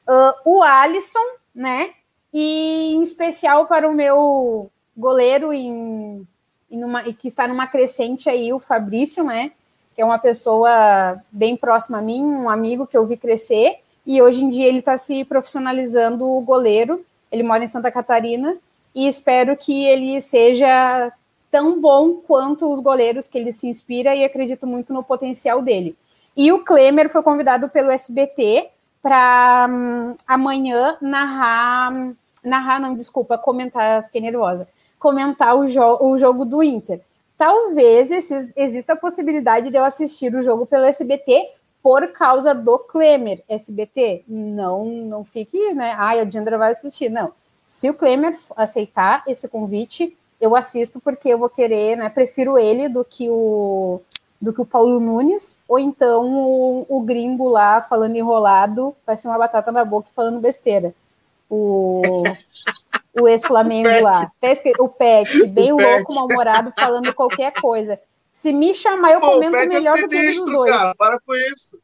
Uh, o Alisson, né? E em especial para o meu goleiro em, em uma, que está numa crescente aí, o Fabrício, né? Que é uma pessoa bem próxima a mim, um amigo que eu vi crescer. E hoje em dia ele está se profissionalizando o goleiro. Ele mora em Santa Catarina e espero que ele seja tão bom quanto os goleiros que ele se inspira e acredito muito no potencial dele. E o Klemer foi convidado pelo SBT para um, amanhã narrar, narrar, não, desculpa, comentar, fiquei nervosa, comentar o, jo o jogo do Inter. Talvez exista a possibilidade de eu assistir o jogo pelo SBT por causa do Klemer. SBT, não, não fique, né? Ai, a Diandra vai assistir. Não. Se o Klemer aceitar esse convite, eu assisto porque eu vou querer, né? Prefiro ele do que o do que o Paulo Nunes, ou então o, o gringo lá falando enrolado, vai ser uma batata na boca falando besteira. O, o ex-Flamengo lá. O Pet, bem o louco, mal-humorado, falando qualquer coisa. Se me chamar, eu Pô, comento é melhor do que eles dois. Cara, para com isso.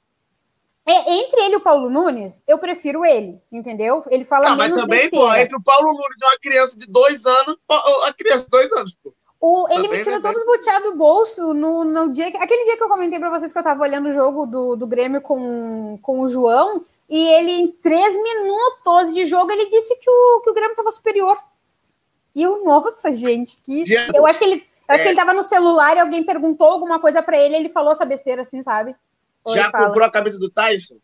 É, entre ele e o Paulo Nunes, eu prefiro ele, entendeu? Ele fala ah, menos mas também, besteira. pô, entre o Paulo Nunes e uma criança de dois anos, a criança de dois anos, pô. O, ele me tirou todos os boteados do bolso no, no dia que, aquele dia que eu comentei para vocês que eu tava olhando o jogo do, do Grêmio com, com o João, e ele, em três minutos de jogo, ele disse que o, que o Grêmio tava superior. E eu, nossa, gente, que. Eu acho que ele. Eu acho é. que ele tava no celular e alguém perguntou alguma coisa para ele, ele falou essa besteira assim, sabe? Ou Já comprou a camisa do Tyson?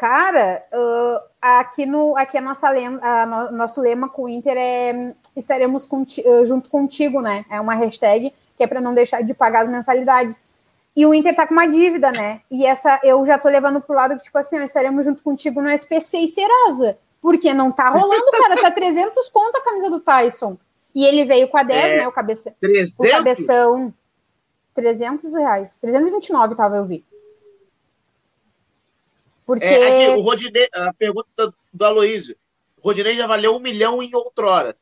Cara, uh, aqui no aqui a nossa lema, a no, nosso lema com o Inter é estaremos conti, uh, junto contigo, né? É uma hashtag que é para não deixar de pagar as mensalidades. E o Inter tá com uma dívida, né? E essa eu já tô levando pro lado que tipo assim, ó, estaremos junto contigo no SPC e Serasa, porque não tá rolando, cara, tá 300 conto a camisa do Tyson. E ele veio com a 10, é, né, o, cabeça, 300? o cabeção 300 reais, 329 tava eu vi. Porque... É, aqui, o Rodinei, a pergunta do Aloísio. Rodinei já valeu um milhão em outrora.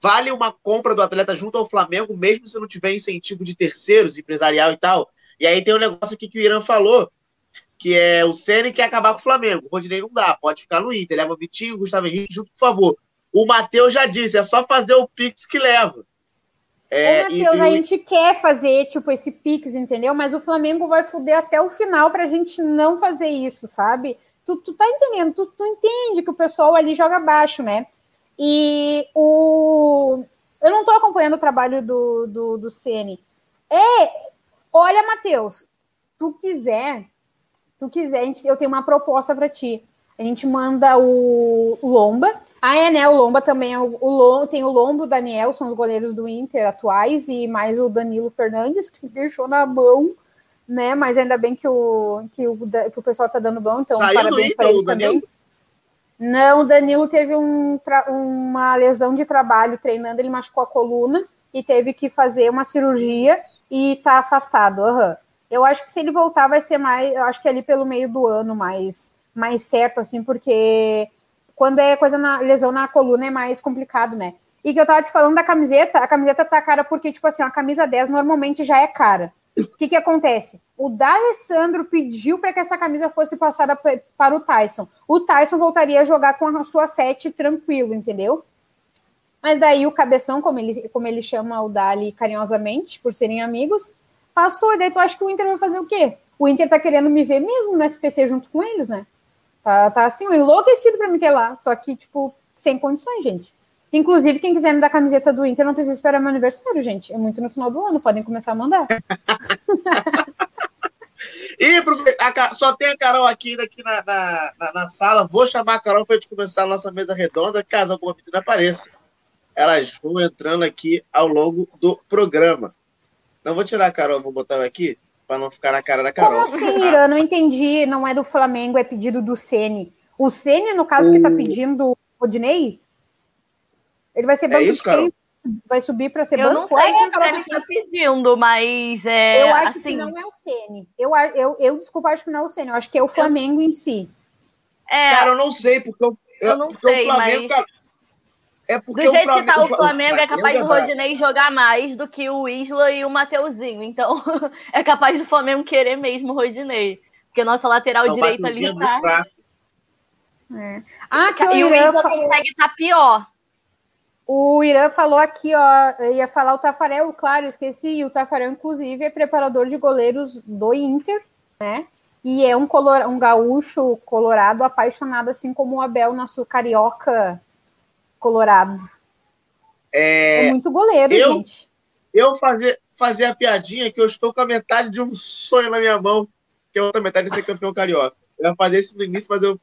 Vale uma compra do atleta junto ao Flamengo, mesmo se não tiver incentivo de terceiros, empresarial e tal? E aí tem um negócio aqui que o Irã falou, que é o Ceni quer acabar com o Flamengo. O Rodinei não dá, pode ficar no Inter. Leva o Vitinho, Gustavo Henrique junto, por favor. O Matheus já disse, é só fazer o Pix que leva. É, Ô, Matheus, e, a gente quer fazer, tipo, esse Pix, entendeu? Mas o Flamengo vai fuder até o final pra gente não fazer isso, sabe? Tu, tu tá entendendo, tu, tu entende que o pessoal ali joga baixo, né? E o... Eu não tô acompanhando o trabalho do, do, do CN. É, Olha, Matheus, tu quiser, tu quiser, eu tenho uma proposta para ti. A gente manda o, Lomba. Ah, é, né? O Lomba também é o, o tem o Lombo, o Daniel, são os goleiros do Inter atuais, e mais o Danilo Fernandes, que deixou na mão, né? Mas ainda bem que o, que o, que o pessoal tá dando bom, então Saiu parabéns para eles Danilo? também. Não, o Danilo teve um uma lesão de trabalho treinando, ele machucou a coluna e teve que fazer uma cirurgia e tá afastado. aham. Eu acho que se ele voltar vai ser mais, eu acho que ali pelo meio do ano mais, mais certo, assim, porque quando é coisa na lesão na coluna é mais complicado, né? E que eu tava te falando da camiseta, a camiseta tá cara porque, tipo assim, a camisa 10 normalmente já é cara. O que que acontece? O D'Alessandro pediu para que essa camisa fosse passada para o Tyson. O Tyson voltaria a jogar com a sua 7 tranquilo, entendeu? Mas daí o cabeção, como ele, como ele chama o Dali carinhosamente, por serem amigos, passou. Daí tu acha que o Inter vai fazer o quê? O Inter tá querendo me ver mesmo no SPC junto com eles, né? Tá, tá assim, enlouquecido me ter lá. Só que, tipo, sem condições, gente. Inclusive, quem quiser me dar camiseta do Inter não precisa esperar meu aniversário, gente. É muito no final do ano, podem começar a mandar. E aproveita- a só tem a Carol aqui aqui na, na, na- sala. Vou chamar a Carol para gente começar a nossa mesa redonda, caso alguma menina apareça. Elas vão entrando aqui ao longo do programa. Não vou tirar a Carol, vou botar ela aqui para não ficar na cara da Carol. Como assim, Irã? Não entendi. Não é do Flamengo, é pedido do Ceni. O Ceni, no caso, que tá O- pedindo o Rodinei? Ele vai ser É banco isso, de quem? Vai subir para ser Eu banco? não sei É, o que o Carol, está pedindo, mas é, eu acho assim, que não é o Ceni. Eu, eu, eu, desculpa, acho que não é o Ceni. Eu acho que é o Flamengo em si. é, Cara, eu não sei, porque, eu, Eu não porque sei, o Flamengo, mas- cara. É do porque jeito o Flamengo, que tá o Fla- Flamengo, é capaz do brabo. Rodinei jogar mais do que o Isla e o Mateuzinho. Então, é capaz do Flamengo querer mesmo o Rodinei. Porque nossa lateral Não, o direita ali é tá. fraco. Ah, que o E o Irã, Isla fa- consegue estar pior. o Irã falou aqui, ó, ia falar o Tafarel, claro, esqueci, o Tafarel, inclusive, é preparador de goleiros do Inter, né? E é um, color, um gaúcho colorado apaixonado, assim como o Abel, nosso carioca colorado. É, É, muito goleiro, eu- gente. eu fazer, fazer a piadinha que eu estou com a metade de um sonho na minha mão, que é a outra metade de ser campeão carioca. Eu ia fazer isso no início, mas eu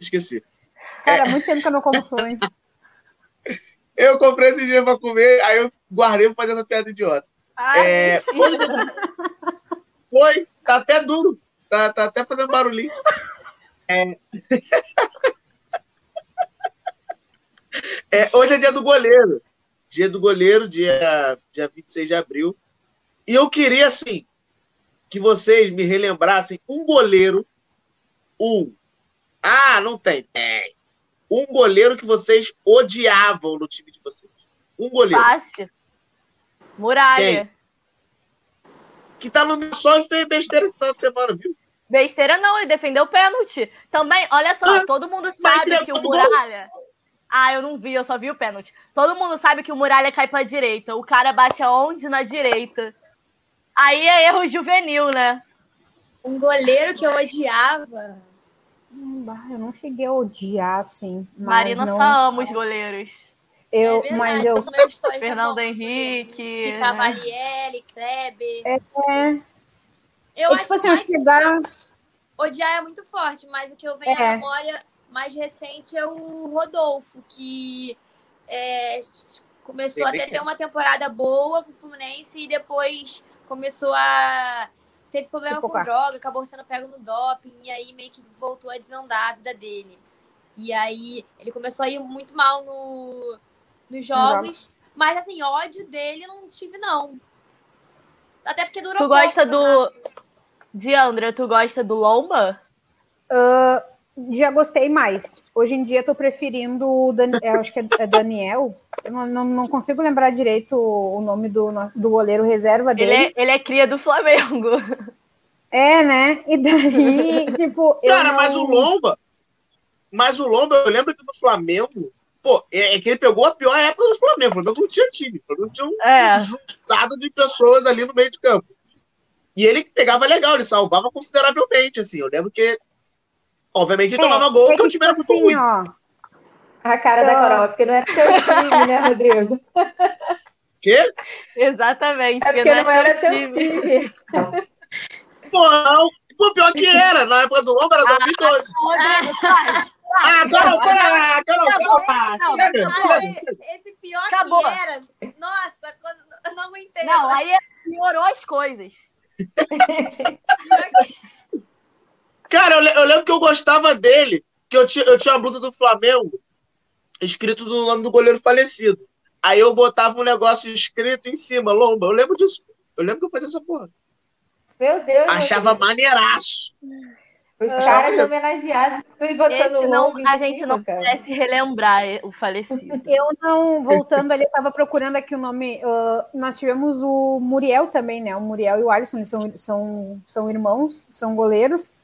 esqueci. Cara, muito tempo que eu não como sonho. Eu comprei esse dia pra comer, aí eu guardei pra fazer essa piada idiota. Ai, É, mentira. Foi, tá até duro, tá, tá até fazendo barulhinho. É. É, hoje é dia do goleiro. Dia do goleiro, dia, dia 26 de abril. E eu queria, assim, que vocês me relembrassem um goleiro. Um. Ah, não tem. Tem. Um goleiro que vocês odiavam no time de vocês. Um goleiro. Fácil. Muralha. Que tá no meu só e fez besteira esse final de semana, viu? Besteira não, ele defendeu o pênalti. Também, olha só, Ah, todo mundo sabe que o entregou o gol. Ah, eu não vi, eu só vi o pênalti. Todo mundo sabe que o Muralha cai pra direita. O cara bate aonde? Na direita. Aí é erro juvenil, né? Um goleiro que eu odiava. Bah, Eu não cheguei a odiar, assim. Marina não, só ama os goleiros. eu, é verdade, mas eu, Fernando Henrique. de Cavalieri, Kleber. é, Eu é acho tipo assim, que chegar. odiar é muito forte, mas o que eu venho É. à memória mais recente é o Rodolfo, que é, começou até ter uma temporada boa com o Fluminense e depois começou a. Teve problema com droga, acabou sendo pego no doping, e aí meio que voltou a desandar a vida dele. E aí ele começou a ir muito mal no, nos jogos, mas assim, ódio dele eu não tive, não. Até porque durou Tu gosta pouco, do. sabe? Diandra, tu gosta do Lomba? ah, já gostei mais. Hoje em dia tô preferindo o Dan, eu acho que é é Daniel. Eu não, não, não consigo lembrar direito o nome do, do goleiro reserva Ele dele. é, ele é cria do Flamengo. É, né? E daí, tipo, Cara, não... mas o Lomba. Mas o Lomba, eu lembro que no Flamengo. Pô, é, é que ele pegou a pior época do Flamengo. O Flamengo não tinha time. O Flamengo tinha um É. juntado de pessoas ali no meio de campo. E ele pegava legal, ele salvava consideravelmente, assim. Eu lembro que. Obviamente ele tomava gol, é porque o que, time era tipo muito ruim. assim, ó. A cara da Ah. Carol, porque não é seu time, né, Rodrigo? Quê? Exatamente. É porque não é era seu seu time. Pô, não. Pô, pior que era. Na época do Lomba era 2012. Rodrigo, sai. Ah, Carol, para, Carol, Acabou. Carol. Esse pior Acabou. que era. Nossa, quando, eu não aguentei. Não, aí piorou as coisas. Cara, eu, le- eu lembro que eu gostava dele, que eu tinha, eu tinha uma blusa do Flamengo escrito no nome do goleiro falecido. Aí eu botava um negócio escrito em cima, Lomba. Eu lembro disso. Eu lembro que eu fazia essa porra. Meu Deus. Achava meu Deus. maneiraço. Os Achava caras homenageados. Botando Esse não, a gente cima, não cara. merece relembrar o falecido. Eu não, voltando ali, eu tava procurando aqui o nome. ah, nós tivemos o Muriel também, né? O Muriel e o Alisson, eles são, são, são irmãos, são goleiros.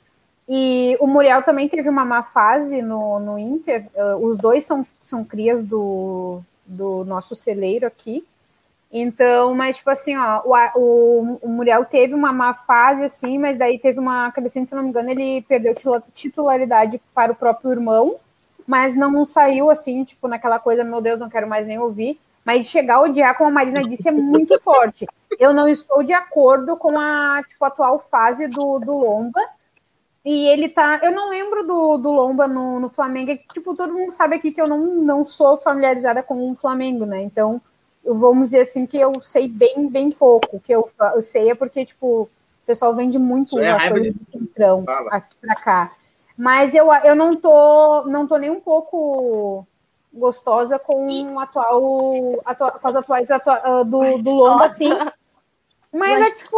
E o Muriel também teve uma má fase no, no Inter. ah, os dois são, são crias do, do nosso celeiro aqui. Então, mas tipo assim, ó, o, o, Muriel teve uma má fase, assim, mas daí teve uma crescente, se não me engano, ele perdeu titula- titularidade para o próprio irmão mas não saiu assim, tipo, naquela coisa, meu Deus, não quero mais nem ouvir. Mas chegar a odiar, como a Marina disse, é muito forte. Eu não estou de acordo com a tipo, atual fase do, do Lomba. E ele tá. Eu não lembro do, do Lomba no, no Flamengo. É que, Tipo, todo mundo sabe aqui que eu não, não sou familiarizada com o Flamengo, né? Então, eu, vamos dizer assim que eu sei bem, bem pouco. O que eu, eu sei é porque, tipo, o pessoal vende muito é as coisas de- do Centrão Fala. aqui pra cá. Mas eu, eu não tô não tô nem um pouco gostosa com o atual, atua- com as atuais atua- ah, do, do Lomba, assim. Mas é tipo,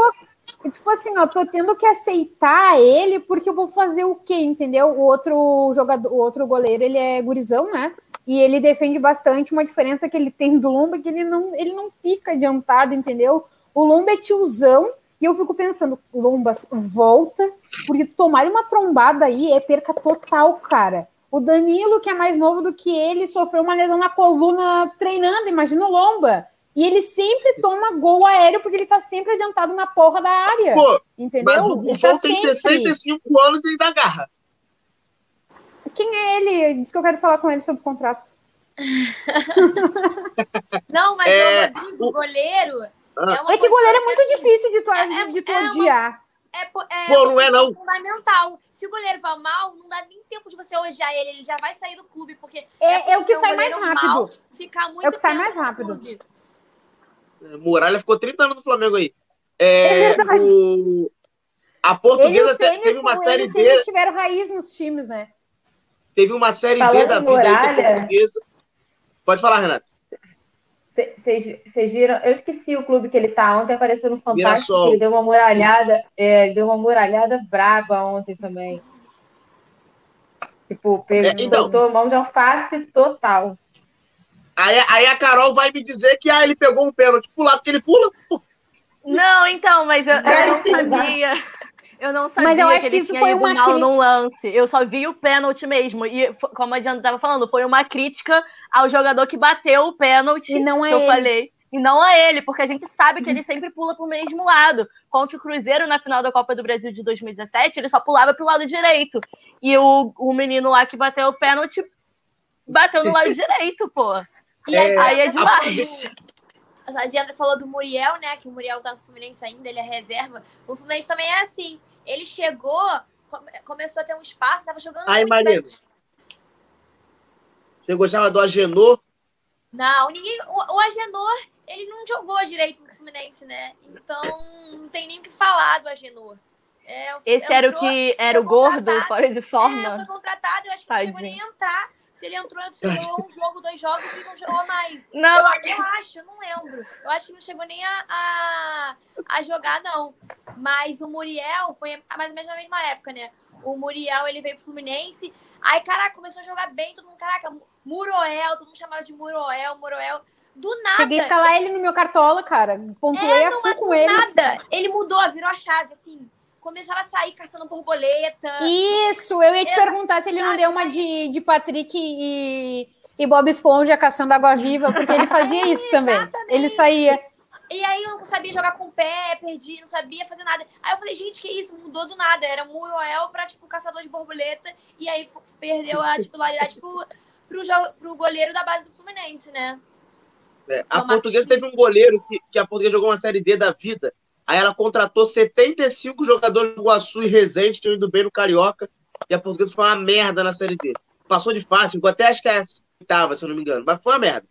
tipo assim, ó, tô tendo que aceitar ele porque eu vou fazer o quê, entendeu? O outro jogador, o outro goleiro, ele é gurizão, né? E ele defende bastante. Uma diferença que ele tem do Lomba é que ele não, ele não fica adiantado, entendeu? O Lomba é tiozão e eu fico pensando, Lombas, volta, porque tomar uma trombada aí é perca total, cara. O Danilo, que é mais novo do que ele, sofreu uma lesão na coluna treinando, imagina o Lomba. E ele sempre toma gol aéreo porque ele tá sempre adiantado na porra da área. Pô, entendeu? mas o Ele tá Buffon tem sempre. 65 anos e ainda agarra. Quem é ele? Ele disse que eu quero falar com ele sobre contratos. Não, mas É, o Rodrigo, goleiro. Ah. uma É que goleiro é muito difícil de tu, É- de tu é uma- odiar. É, po- é Pô, uma não é, não. fundamental. Se o goleiro vai mal, não dá nem tempo de você odiar ele. Ele já vai sair do clube, porque É, é o que sai mais goleiro rápido. mal Ficar muito É o que sai mais rápido. Clube. Muralha ficou 30 anos no Flamengo aí. É, É verdade. o... A Ele portuguesa o te- Ceni teve uma série D, tiveram raiz nos times, né? teve uma série D Falando da em vida aí da Muralha- portuguesa. Pode falar, Renato. Vocês viram? Eu esqueci o clube que ele tá. Ontem apareceu no Fantástico. Mirassol. Ele deu uma muralhada. É, ele deu uma muralhada braba ontem também. Tipo, pegou, É, então. botou mão de alface total. Aí, aí a Carol vai me dizer que ah, ele pegou um pênalti pro lado que ele pula. Não, então, mas eu, eu não sabia. Eu não sabia Mas eu acho que que isso foi uma mal cri- num lance. Eu só vi o pênalti mesmo. E, como a Diana estava falando, foi uma crítica ao jogador que bateu o pênalti E não a que eu ele. falei. E não a ele, porque a gente sabe que ele sempre pula pro mesmo lado. Contra o Cruzeiro na final da Copa do Brasil de 2017, ele só pulava pro lado direito. E o, o menino lá que bateu o pênalti bateu do lado direito, pô. E É, a Aí é demais. do- A Diandra falou do Muriel, né? Que o Muriel tá no Fluminense ainda, ele é reserva. O Fluminense também é assim. Ele chegou, come- começou a ter um espaço, tava jogando Aí, bem. Você gostava do Agenor? Não, ninguém. O, o Agenor, ele não jogou direito no Fluminense, né? Então, não tem nem o que falar do Agenor. É, Esse era o entrou- que era o gordo, fora de É, forma. foi contratado, eu acho que não chegou nem a entrar. Se ele entrou, ele jogou um jogo, dois jogos e não jogou mais. Não, Eu, eu acho, eu não lembro. Eu acho que não chegou nem a, a, a jogar, não. Mas o Muriel foi mais ou menos na mesma época, né? O Muriel, ele veio pro Fluminense. Aí, caraca, começou a jogar bem. Todo mundo, caraca, Muroel. Todo mundo chamava de Muroel, Muroel. Do nada. Cheguei a escalar ele no meu cartola, cara. Pontuei É, a não, mas com do ele. nada. Ele mudou, virou a chave, assim. Começava a sair caçando borboleta. Isso, eu ia te Eu- perguntar se ele não deu uma de, de Patrick e, e Bob Esponja caçando água-viva, porque ele fazia isso também. Ele saía. E aí eu não sabia jogar com o pé, perdi, não sabia fazer nada. Aí eu falei, gente, que isso? Mudou do nada. Era Muroel pra, tipo, caçador de borboleta. E aí perdeu a titularidade pro, pro, pro goleiro da base do Fluminense, né? É, a portuguesa teve um goleiro que, que a portuguesa jogou uma série D da vida. Aí ela contratou 75 jogadores do Iguaçu e Resende, tinham ido bem no Carioca. E a portuguesa foi uma merda na série D. Passou de fácil, ficou até acho que é oitava, se eu não me engano. Mas foi uma merda.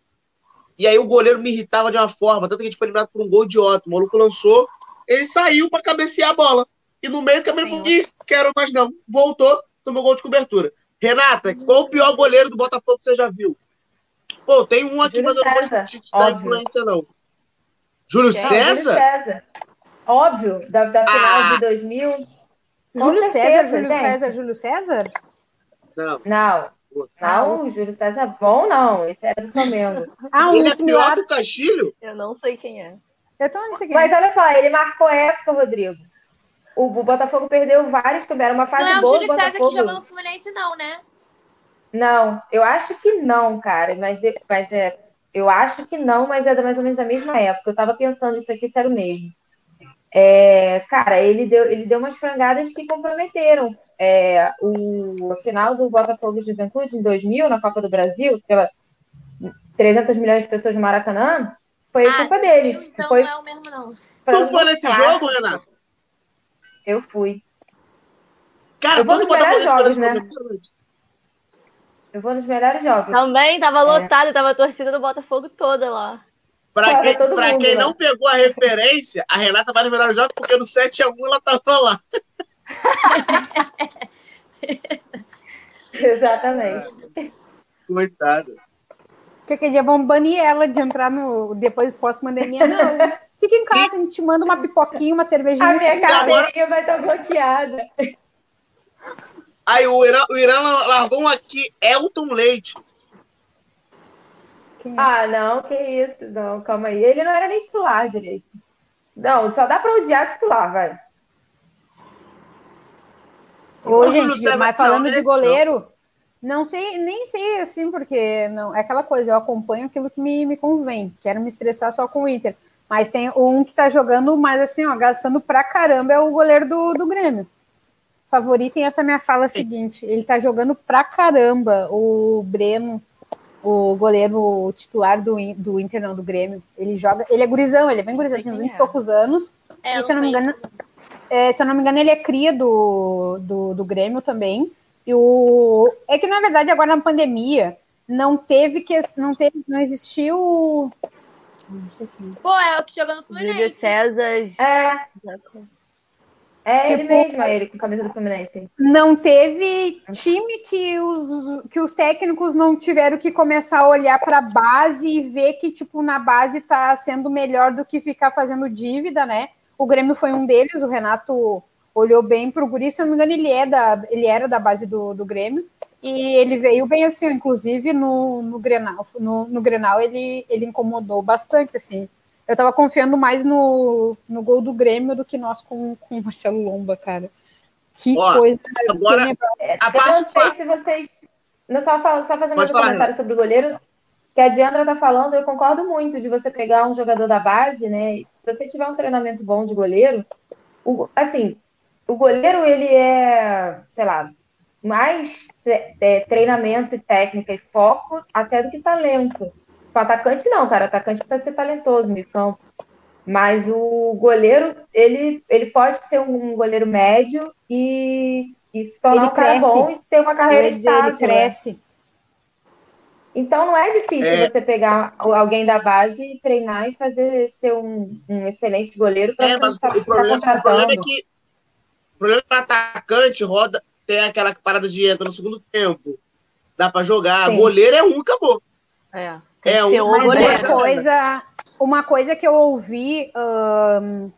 E aí o goleiro me irritava de uma forma, tanto que a gente foi eliminado por um gol idiota. O maluco lançou, ele saiu pra cabecear a bola. E no meio do caminho falou, ih, quero mais não. Voltou, tomou gol de cobertura. Renata, qual o pior goleiro do Botafogo que você já viu? Pô, tem um aqui, Júlio mas eu não vou te, te dar influência, não. Júlio Não, César? Júlio César. Óbvio, da, da final Ah. de 2000. Com Júlio certeza, César, Júlio gente. César, Júlio César? Não. Não, não, o Júlio César bom, não. Esse era do Flamengo. Ah, um Ele é pior similar. que o Castilho? Eu não sei quem é. Eu não sei quem Mas é. olha só, ele marcou época, Rodrigo. O, o Botafogo perdeu vários, que era uma fase Não é o boa do Júlio César que jogou no Fluminense, não, né? Não, eu acho que não, cara. Mas, eu- mas é, eu acho que não, mas é da- mais ou menos da mesma época. Eu tava pensando isso aqui, se era o mesmo. É, cara, ele deu, ele deu umas frangadas que comprometeram. É, o a final do Botafogo de Juventude, em 2000, na Copa do Brasil, pela 300 milhões de pessoas no Maracanã, foi ah, culpa 2000, dele. então foi não é o mesmo, não. Tu foi nesse jogo, Renato? Eu fui. Cara, Eu vou todo nos melhores Botafogo jogos, né? Eu vou nos melhores jogos. Também tava lotado, tava a torcida do Botafogo toda lá. Pra Tava quem, pra mundo quem lá. não pegou a referência, a Renata vai no melhor jogo porque no 7x1 ela tava lá. Exatamente. Coitada. Porque aquele dia vão banir ela de entrar no. Depois pós-pandemia. Não. Fica em casa, a gente te manda uma pipoquinha, uma cervejinha. A minha cadeirinha vai estar bloqueada. Aí o Irã, o Irã largou um aqui, Elton Leite. Quem é? Ah, não, que isso, não, calma aí. Ele não era nem titular direito. Não, só dá pra odiar titular, vai. Ô, gente, mas falando de goleiro, não sei, nem sei assim, porque não é aquela coisa, eu acompanho aquilo que me, me convém. Quero me estressar só com o Inter. Mas tem um que tá jogando, mas assim, ó, gastando pra caramba, é o goleiro do, do Grêmio. Favoritem essa minha fala seguinte: ele tá jogando pra caramba, o Breno, o goleiro titular do, do Inter, não, do Grêmio. Ele joga, ele é gurizão, ele é bem gurizão, tem uns quem 20 e é. poucos anos. É, E se eu não me engano, é, se eu não me engano, ele é cria do, do, do Grêmio também. E o é que na verdade agora na pandemia não teve que não teve não existiu. Pô, é o que jogou no Júlio Fluminense. César. É, é ele Tipo- mesmo, é ele com a camisa do Fluminense. não teve time que os, que os técnicos não tiveram que começar a olhar para a base e ver que tipo na base tá sendo melhor do que ficar fazendo dívida, né? O Grêmio foi um deles, o Renato olhou bem pro Guri, se eu não me engano, ele, é da, ele era da base do, do Grêmio, e ele veio bem assim, inclusive no, no Grenal, no, no Grenal ele, ele incomodou bastante, assim. Eu tava confiando mais no, no gol do Grêmio do que nós com, com o Marcelo Lomba, cara. Que Ó, coisa agora-. É, A eu parte não sei se vocês. Não, só, fal- só Pode um falar, comentário sobre o goleiro. Que a Diandra tá falando, eu concordo muito de você pegar um jogador da base, né? Se você tiver um treinamento bom de goleiro, o- assim, o goleiro ele é, sei lá, mais é, é, treinamento e técnica e foco até do que talento. O atacante não, cara. O atacante precisa ser talentoso no campo. Mas o goleiro, ele, ele pode ser um goleiro médio e, e se tornar Ele um cara cresce. bom e ter uma carreira ia dizer, ele estável. né? cresce. Então não é difícil É. você pegar alguém da base e treinar e fazer ser um, um excelente goleiro para É, você mas estar o problema, o problema é que o problema é que o atacante roda, tem aquela parada de entra no segundo tempo. Dá pra jogar. Sim. Goleiro é um, acabou. É. É um Mas uma coisa, uma coisa que eu ouvi ahn,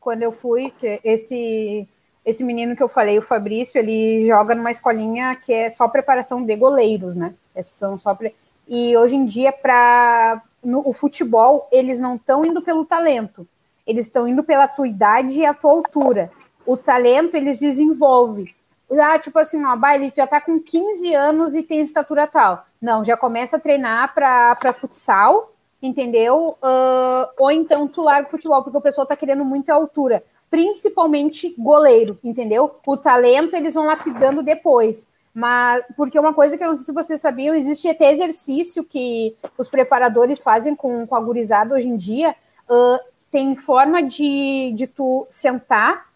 quando eu fui, esse esse menino que eu falei, o Fabrício, ele joga numa escolinha que é só preparação de goleiros, né? É, São só pre- e hoje em dia para o futebol eles não estão indo pelo talento, eles estão indo pela tua idade e a tua altura. O talento eles desenvolvem. Ah, tipo assim, ó, bah, ele já tá com 15 anos e tem estatura tal. Não, já começa a treinar para futsal, entendeu? Ah, ou então tu larga o futebol, porque o pessoal tá querendo muita altura. Principalmente goleiro, entendeu? O talento eles vão lapidando depois. Mas porque uma coisa que eu não sei se vocês sabiam, existe até exercício que os preparadores fazem com, com a gurizada hoje em dia. Uh, tem forma de, de tu sentar,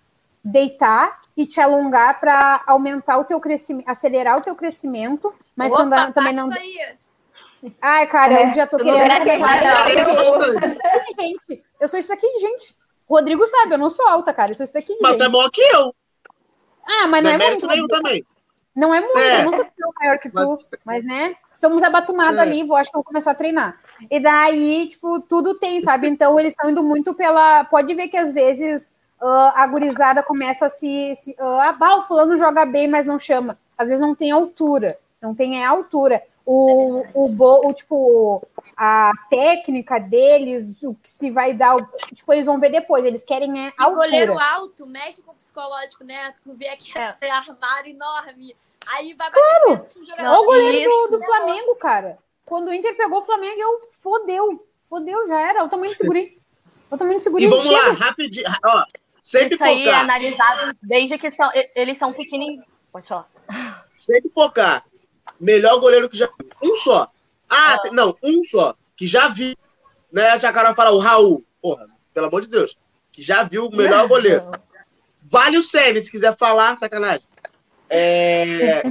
deitar e te alongar para aumentar o teu crescimento, acelerar o teu crescimento, mas Opa, também, também não. aí. Ai, cara, É, eu já tô querendo começar a eu sou isso daqui de gente. Eu sou isso aqui de gente. Rodrigo sabe, eu não sou alta, cara. Eu sou isso daqui de Mas gente. tu é maior que eu. Ah, mas Não não é é muito. nenhum também. Não é muito, É. eu não sou tão maior que tu, Mas- mas, né, estamos abatumados É. ali, vou, acho que eu vou começar a treinar. E daí, tipo, tudo tem, sabe? Então eles estão indo muito pela. Pode ver que às vezes ah, a gurizada começa a se. se ah, bah, o fulano joga bem, mas não chama. Às vezes não tem altura. Não tem a altura. O, o, bo- o tipo, a técnica deles, o que se vai dar, o- tipo, eles vão ver depois, eles querem é E altura. goleiro alto mexe com o psicológico, né? Tu vê aquele É. armário enorme. Aí vai claro. um jogador. Olha o goleiro do, do Flamengo, cara. Quando o Inter pegou o Flamengo, eu fodeu. Fodeu, já era. Olha o tamanho de segurinho. Olha o tamanho de E vamos lá, Chega. rapidinho. Ó, sem Isso aí é analisado desde que são, eles são pequenininhos. Pode falar. Sem pipocar. Melhor goleiro que já vi. Um só. Ah, tem- não, um só. Que já vi. Né? A Tia Carol fala o Raul. Porra, pelo amor de Deus. Que já viu o melhor goleiro. Vale o Sene, se quiser falar, sacanagem. É...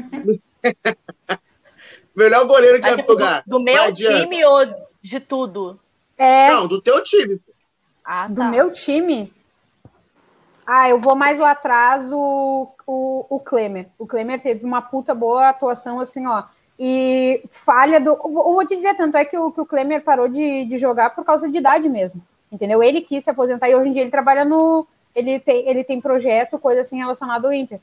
melhor goleiro que Mas, já tipo, jogar. do, do meu time ou de tudo? É, Não, do teu time. Ah, do tá. meu time. Ah, eu vou mais lá atrás o, o, o Klemer. O Klemer teve uma puta boa atuação, assim, ó. E falha do. Eu vou te dizer, tanto é que o, que o Klemer parou de, de jogar por causa de idade mesmo. Entendeu? Ele quis se aposentar e hoje em dia ele trabalha no. Ele tem, ele tem projeto, coisa assim relacionada ao Inter.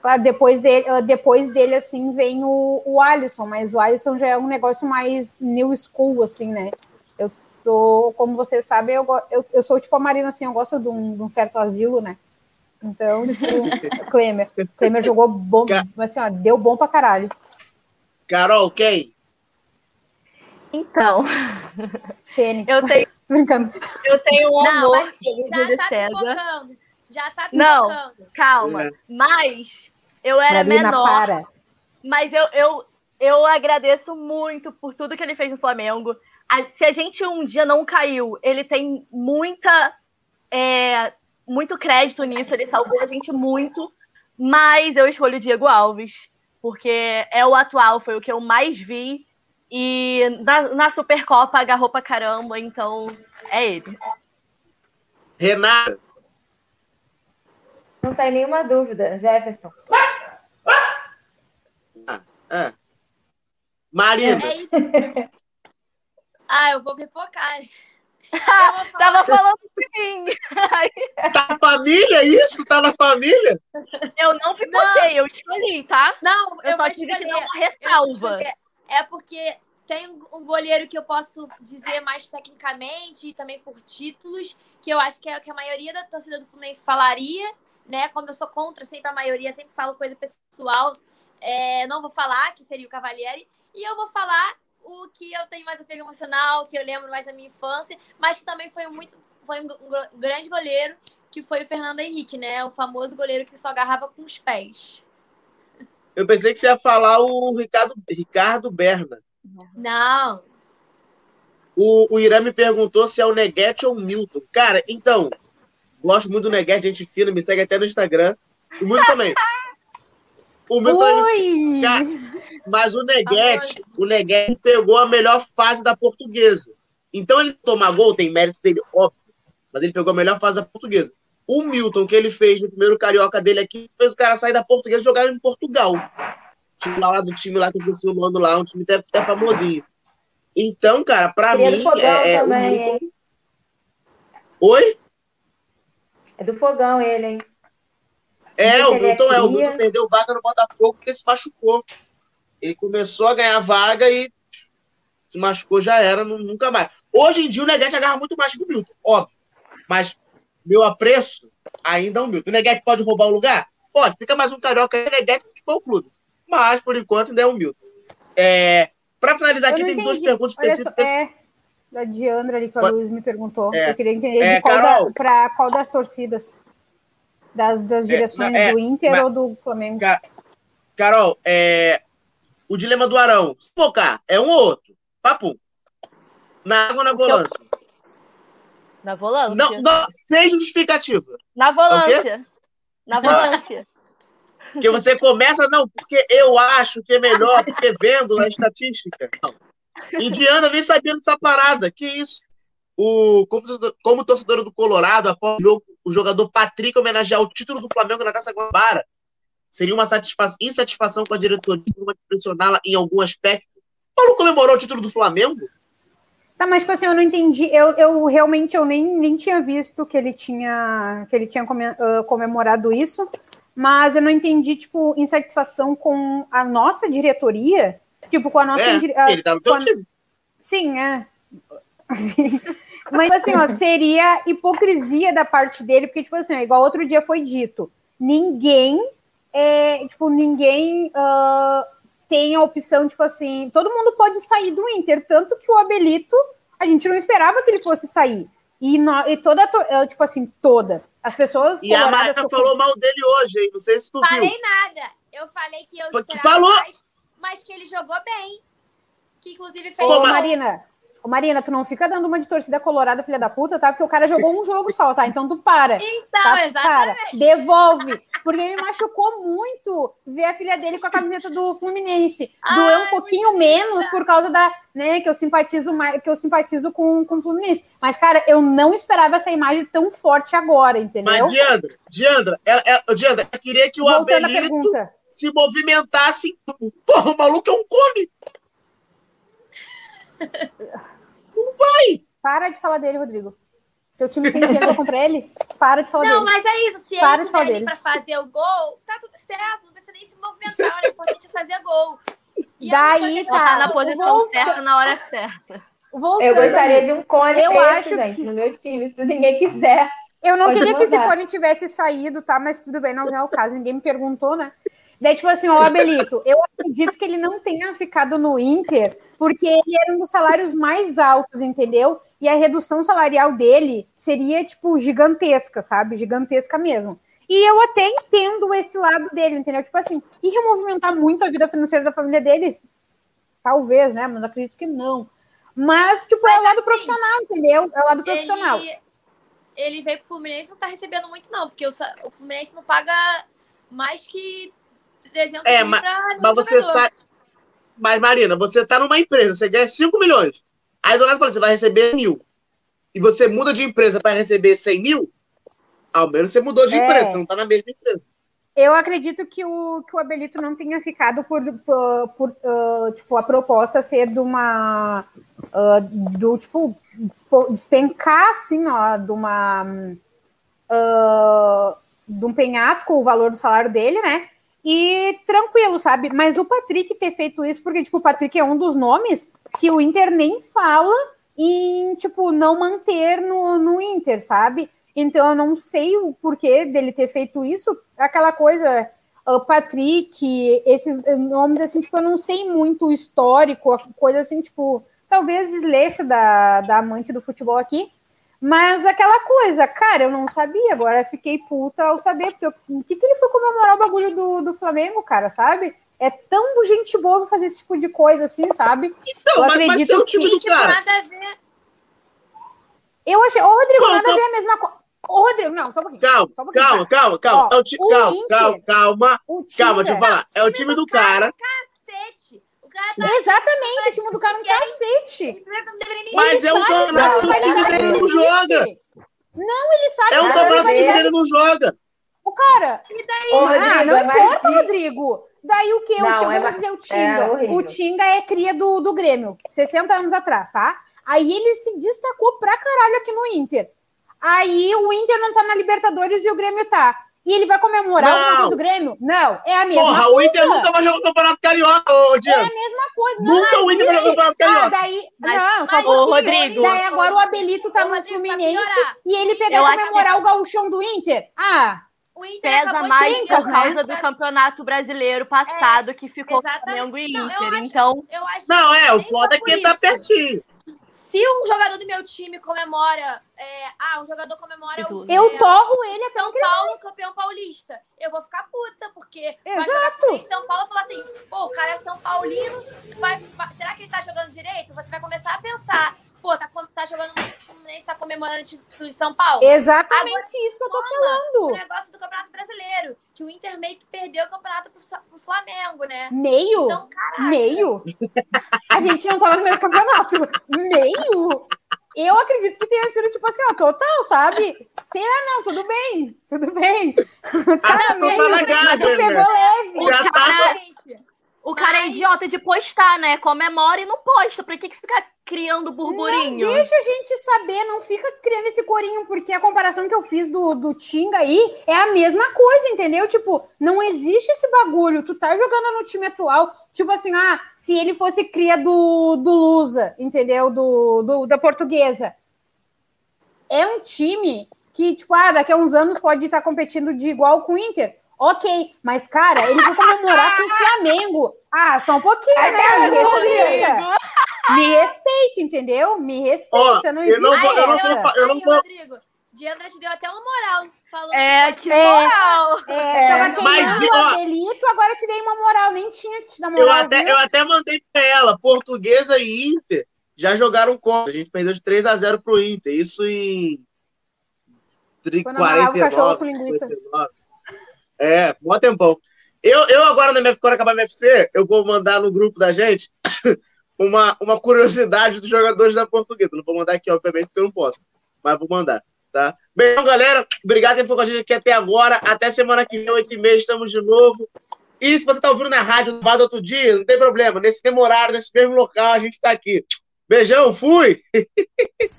Claro, depois dele, ah, depois dele assim, vem o, o Alisson, mas o Alisson já é um negócio mais new school, assim, né? Como vocês sabem, eu, eu, eu sou tipo a Marina, assim, eu gosto de um, de um certo asilo, né? Então, tipo, Klemer. Klemer jogou bom, assim, ó, deu bom pra caralho. Carol, quem? Então, Ceni. eu tenho, Brincando. eu tenho um Não, amor mas pelo Já tá César. pipocando. Já tá Não. pipocando. Calma. É. Mas eu era Marina, menor. para. Mas eu, eu, eu agradeço muito por tudo que ele fez no Flamengo. A- se a gente um dia não caiu, ele tem muita. é, muito crédito nisso, ele salvou a gente muito. Mas eu escolho o Diego Alves, porque é o atual, foi o que eu mais vi. E na, na Supercopa agarrou pra caramba, então é ele. Renata. Não tem nenhuma dúvida, Jefferson. É. Marina. É isso. Ah, eu vou pipocar. Falar- Tava falando de mim. Tá na família isso? Tá na família? Eu não pipotei, eu escolhi, tá? Não, Eu, eu, só tive que dar uma ressalva. É porque tem um goleiro que eu posso dizer mais tecnicamente e também por títulos, que eu acho que é o que a maioria da torcida do Fluminense falaria, né? Como eu sou contra sempre a maioria, sempre falo coisa pessoal. É, não vou falar, que seria o Cavalieri. E eu vou falar o que eu tenho mais apego emocional, que eu lembro mais da minha infância, mas que também foi muito foi um, grande goleiro, que foi o Fernando Henrique, né? O famoso goleiro que só agarrava com os pés. Eu pensei que você ia falar o Ricardo, Ricardo Berna. Não, O, o Irã me perguntou se é o Neguete ou o Milton. Cara, então, gosto muito do Neguete, gente fina, me segue até no Instagram. O Milton também. O Milton também me Oi! Cara, Mas o Neguete, o Neguete pegou a melhor fase da portuguesa. Então ele tomar gol tem mérito dele, óbvio. Mas ele pegou a melhor fase da portuguesa. O Milton, que ele fez no primeiro carioca dele aqui, fez o cara sair da portuguesa e jogar em Portugal. Time lá, do time lá que eu esqueci o nome lá, um time até, até famosinho. Então, cara, pra Ele é mim, é, é, o também, Milton. hein? Oi? É do fogão ele, hein? É, o é Milton é. O. Milton perdeu vaga no Botafogo porque se machucou. Ele começou a ganhar vaga e se machucou, já era, nu- nunca mais. Hoje em dia o Neguete agarra muito mais que o Milton, óbvio. Mas meu apreço ainda é o Milton. O Neguete pode roubar o lugar? Pode. Fica mais um carioca aí, Neguete futebol clube. Mas, por enquanto, ainda é o Milton. É, para finalizar Eu aqui, tem duas perguntas Olha só, específicas. é da Diandra ali que a Luiz me perguntou. É. Eu queria entender É, qual da, qual das torcidas. Das, das É, direções é, do Inter mas- ou do Flamengo. Ca- Carol, é, o dilema do Arão. Se focar, é um ou outro. Papo. Na água ou na volância? Na volância. Não, não, sem justificativa. Na É volância. Na volância. Porque você começa, não, porque eu acho que é melhor, porque vendo a estatística. Não. Indiana nem sabia dessa parada. Que isso? O, como, torcedor- como torcedor do Colorado, após o jogo, o jogador Patrick homenagear o título do Flamengo na Taça Guanabara, seria uma satisfa- insatisfação com a diretoria uma pressioná-la em algum aspecto. Paulo comemorou o título do Flamengo? Tá, mas tipo assim, eu não entendi. Eu, eu realmente eu nem, nem tinha visto que ele tinha que ele tinha come- comemorado isso, mas eu não entendi, tipo, insatisfação com a nossa diretoria. Tipo, com a nossa. É, ele tá no teu a- time. Sim, é. Mas, assim, ó, seria hipocrisia da parte dele, porque, tipo assim, ó, igual outro dia foi dito, ninguém, é, tipo, ninguém ah, tem a opção, tipo assim, todo mundo pode sair do Inter, tanto que o Abelito, a gente não esperava que ele fosse sair. E, nó- e toda, ah, tipo assim, toda. As pessoas E a eu- falou mal dele hoje, hein? Não sei se tu viu. Falei nada. Eu falei que eu esperava falou. mais, mas que ele jogou bem. Que inclusive fez. Ô, Pô, Marina, ô, Marina, tu não fica dando uma de torcida colorada, filha da puta, tá? Porque o cara jogou um jogo só, tá? Então tu para. Então, Tá, exatamente. para, devolve. Porque me machucou muito ver a filha dele com a camiseta do Fluminense. Doeu um Ai, pouquinho menos por causa da, né, que eu simpatizo mais, que eu simpatizo com, com o Fluminense. Mas, cara, eu não esperava essa imagem tão forte agora, entendeu? Mas, Diandra, Diandra, ela, ela, Diandra, ela queria que o Voltando Abelito se movimentasse. Porra, o maluco é um cone. Para de falar dele, Rodrigo. Teu time tem dinheiro pra comprar ele? Para de falar Não, dele. mas é isso. Se Para ele de falar tiver ali dele. pra fazer o gol, tá tudo certo. Não precisa nem se movimentar. O importante é fazer gol. E Daí não tá. Tá na posição vou- certa na hora certa. Voltando Eu gostaria de um cone Eu desse, acho gente, que- no meu time, se ninguém quiser. Eu não Pode queria que esse mandar. cone tivesse saído, tá? Mas tudo bem, não é o caso, ninguém me perguntou, né? Daí, tipo assim, ó, Abelito, eu acredito que ele não tenha ficado no Inter porque ele era um dos salários mais altos, entendeu? E a redução salarial dele seria, tipo, gigantesca, sabe? Gigantesca mesmo. E eu até entendo esse lado dele, entendeu? Tipo assim, ia movimentar muito a vida financeira da família dele? Talvez, né? Mas acredito que não. Mas, tipo, é o Mas, lado assim, profissional, entendeu? É o lado profissional. Ele, ele veio pro Fluminense e não tá recebendo muito, não. Porque o, o Fluminense não paga mais que 300 É, mil mas- Mas você jogador. sabe. Mas, Marina, você tá numa empresa, você ganha 5 milhões. Aí do nada fala, você vai receber mil. E você muda de empresa para receber 100 mil? Ao menos você mudou de É. empresa, você não tá na mesma empresa. Eu acredito que o, que o Abelito não tenha ficado por, por, por, ah, tipo, a proposta ser de uma. ah, do, tipo, despencar, assim, ó, de uma. ah, de um penhasco o valor do salário dele, né? E tranquilo, sabe? Mas o Patrick ter feito isso, porque, tipo, o Patrick é um dos nomes que o Inter nem fala em, tipo, não manter no, no Inter, sabe? Então eu não sei o porquê dele ter feito isso. Aquela coisa, o Patrick, esses nomes assim, tipo, eu não sei muito o histórico, coisa assim, tipo, talvez desleixo da, da amante do futebol aqui. Mas aquela coisa, cara, eu não sabia, agora fiquei puta ao saber, porque eu- o que, que ele foi comemorar o bagulho do, do Flamengo, cara, sabe? É tão gente boa fazer esse tipo de coisa assim, sabe? Então, Eu mas, mas acredito você é o que- time E, do tipo, cara. nada a ver. Eu achei. Ô, Rodrigo, nada a qual- ver a mesma coisa. Ô, Rodrigo, não, só um pouquinho. Calma, Só um pouquinho, calma, calma, calma. Ó, É o ti- o calma, Inter- calma, calma, calma, deixa eu falar. É o time do cara. Cacete. Cara tá. Exatamente, o time do cara é um cacete. Não deveria nem. Mas é um que a campeonato que o time dele não joga. Não, ele sabe É um campeonato que o time dele não joga. O cara. Ô, ah, Rodrigo, não é importa, Rodrigo. Daí o que? Não, o Tinga, é vamos dizer o é Tinga. horrível. o Tinga é cria do, do Grêmio, 60 anos atrás, tá? Aí ele se destacou pra caralho aqui no Inter. Aí o Inter não tá na Libertadores e o Grêmio tá. E ele vai comemorar o Não. bagulho do Grêmio? Não, é a mesma Porra, coisa. o Inter nunca vai jogar o Campeonato Carioca, ô É Diego. a mesma coisa. Não Nunca o Inter vai jogar o. Campeonato Ah, Carioca. daí. Mas- não, só mas, um. Rodrigo, Daí agora o Abelito tá no Fluminense e ele Eu pegar comemorar o gauchão do Inter. Ah, O Inter Pesa mais por o causa do Brasileiro. Campeonato Brasileiro passado que ficou. Flamengo e Não, eu Inter. acho- Então, Eu acho Não, é, o foda é que tá pertinho. Se um jogador do meu time comemora. é, ah, um jogador comemora o. Eu é, torro ele até São Paulo campeão paulista. Eu vou ficar puta, porque vai Exato. jogar em São Paulo e falar assim, pô, o cara é São Paulino, vai, vai- será que ele tá jogando direito? Você vai começar a pensar, pô, tá, tá jogando no Fluminense, tá comemorando o título de São Paulo. Exatamente Agora, isso que eu tô falando. O negócio do Campeonato Brasileiro, que o Inter meio que perdeu o campeonato pro, pro Flamengo, né? Meio? Então, caraca. Meio? A gente não tava no mesmo campeonato. Meio? Eu acredito que tenha sido, tipo assim, ó, total, sabe? Sei lá, não, tudo bem, tudo bem. Cara, tá na meio, gana, tu né? pegou leve. Já tá- Gente, O cara é idiota de postar, né? Comemora e não posta. Pra que, que ficar criando burburinho? Não deixa a gente saber, não fica criando esse corinho, porque a comparação que eu fiz do, do Tinga aí é a mesma coisa, entendeu? Tipo, não existe esse bagulho. Tu tá jogando no time atual, tipo assim, ah, se ele fosse cria do, do Lusa, entendeu? Do, do, da portuguesa. É um time que, tipo, ah, daqui a uns anos pode estar competindo de igual com o Inter. Ok, mas, cara, ele vai comemorar com o Flamengo. Ah, só um pouquinho, né? Me respeita. Me respeita, entendeu? Me respeita. Ó, não eu existe não vou- eu não vou- eu não vou- Rodrigo, Diandra te deu até uma moral falando É, que É. moral. É, tava Mas, queimando ó, o Abelito, agora eu te dei uma moral. Nem tinha que te dar Eu moral. até, viu? eu até mandei pra ela. Portuguesa e Inter já jogaram contra. A gente perdeu de 3 a 0 pro Inter. Isso em. tri- Quando amarrava o 49, cachorro com linguiça. 59. É, mó tempão. Eu, eu agora, na minha, quando acabar a MFC, eu vou mandar no grupo da gente uma, uma curiosidade dos jogadores da Portuguesa. Não vou mandar aqui, obviamente, porque eu não posso. Mas vou mandar, tá? Bem, galera, obrigado por com a gente aqui até agora. Até semana que vem, 8 e meia, estamos de novo. E se você tá ouvindo na rádio no do outro dia, não tem problema. Nesse mesmo horário, nesse mesmo local, a gente tá aqui. Beijão, fui!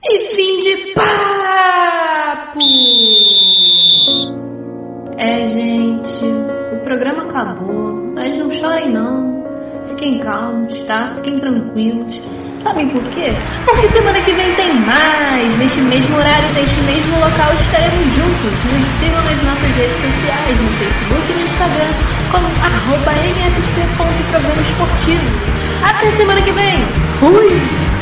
E fim de papo! É, gente, o programa acabou, mas não chorem não. Fiquem calmos, tá? Fiquem tranquilos. Sabem por quê? Porque semana que vem tem mais! Neste mesmo horário, neste mesmo local, estaremos juntos. Nos sigam nas nossas redes sociais, no Facebook e no Instagram, como arroba mfc.programa esportivo. Até semana que vem! Fui!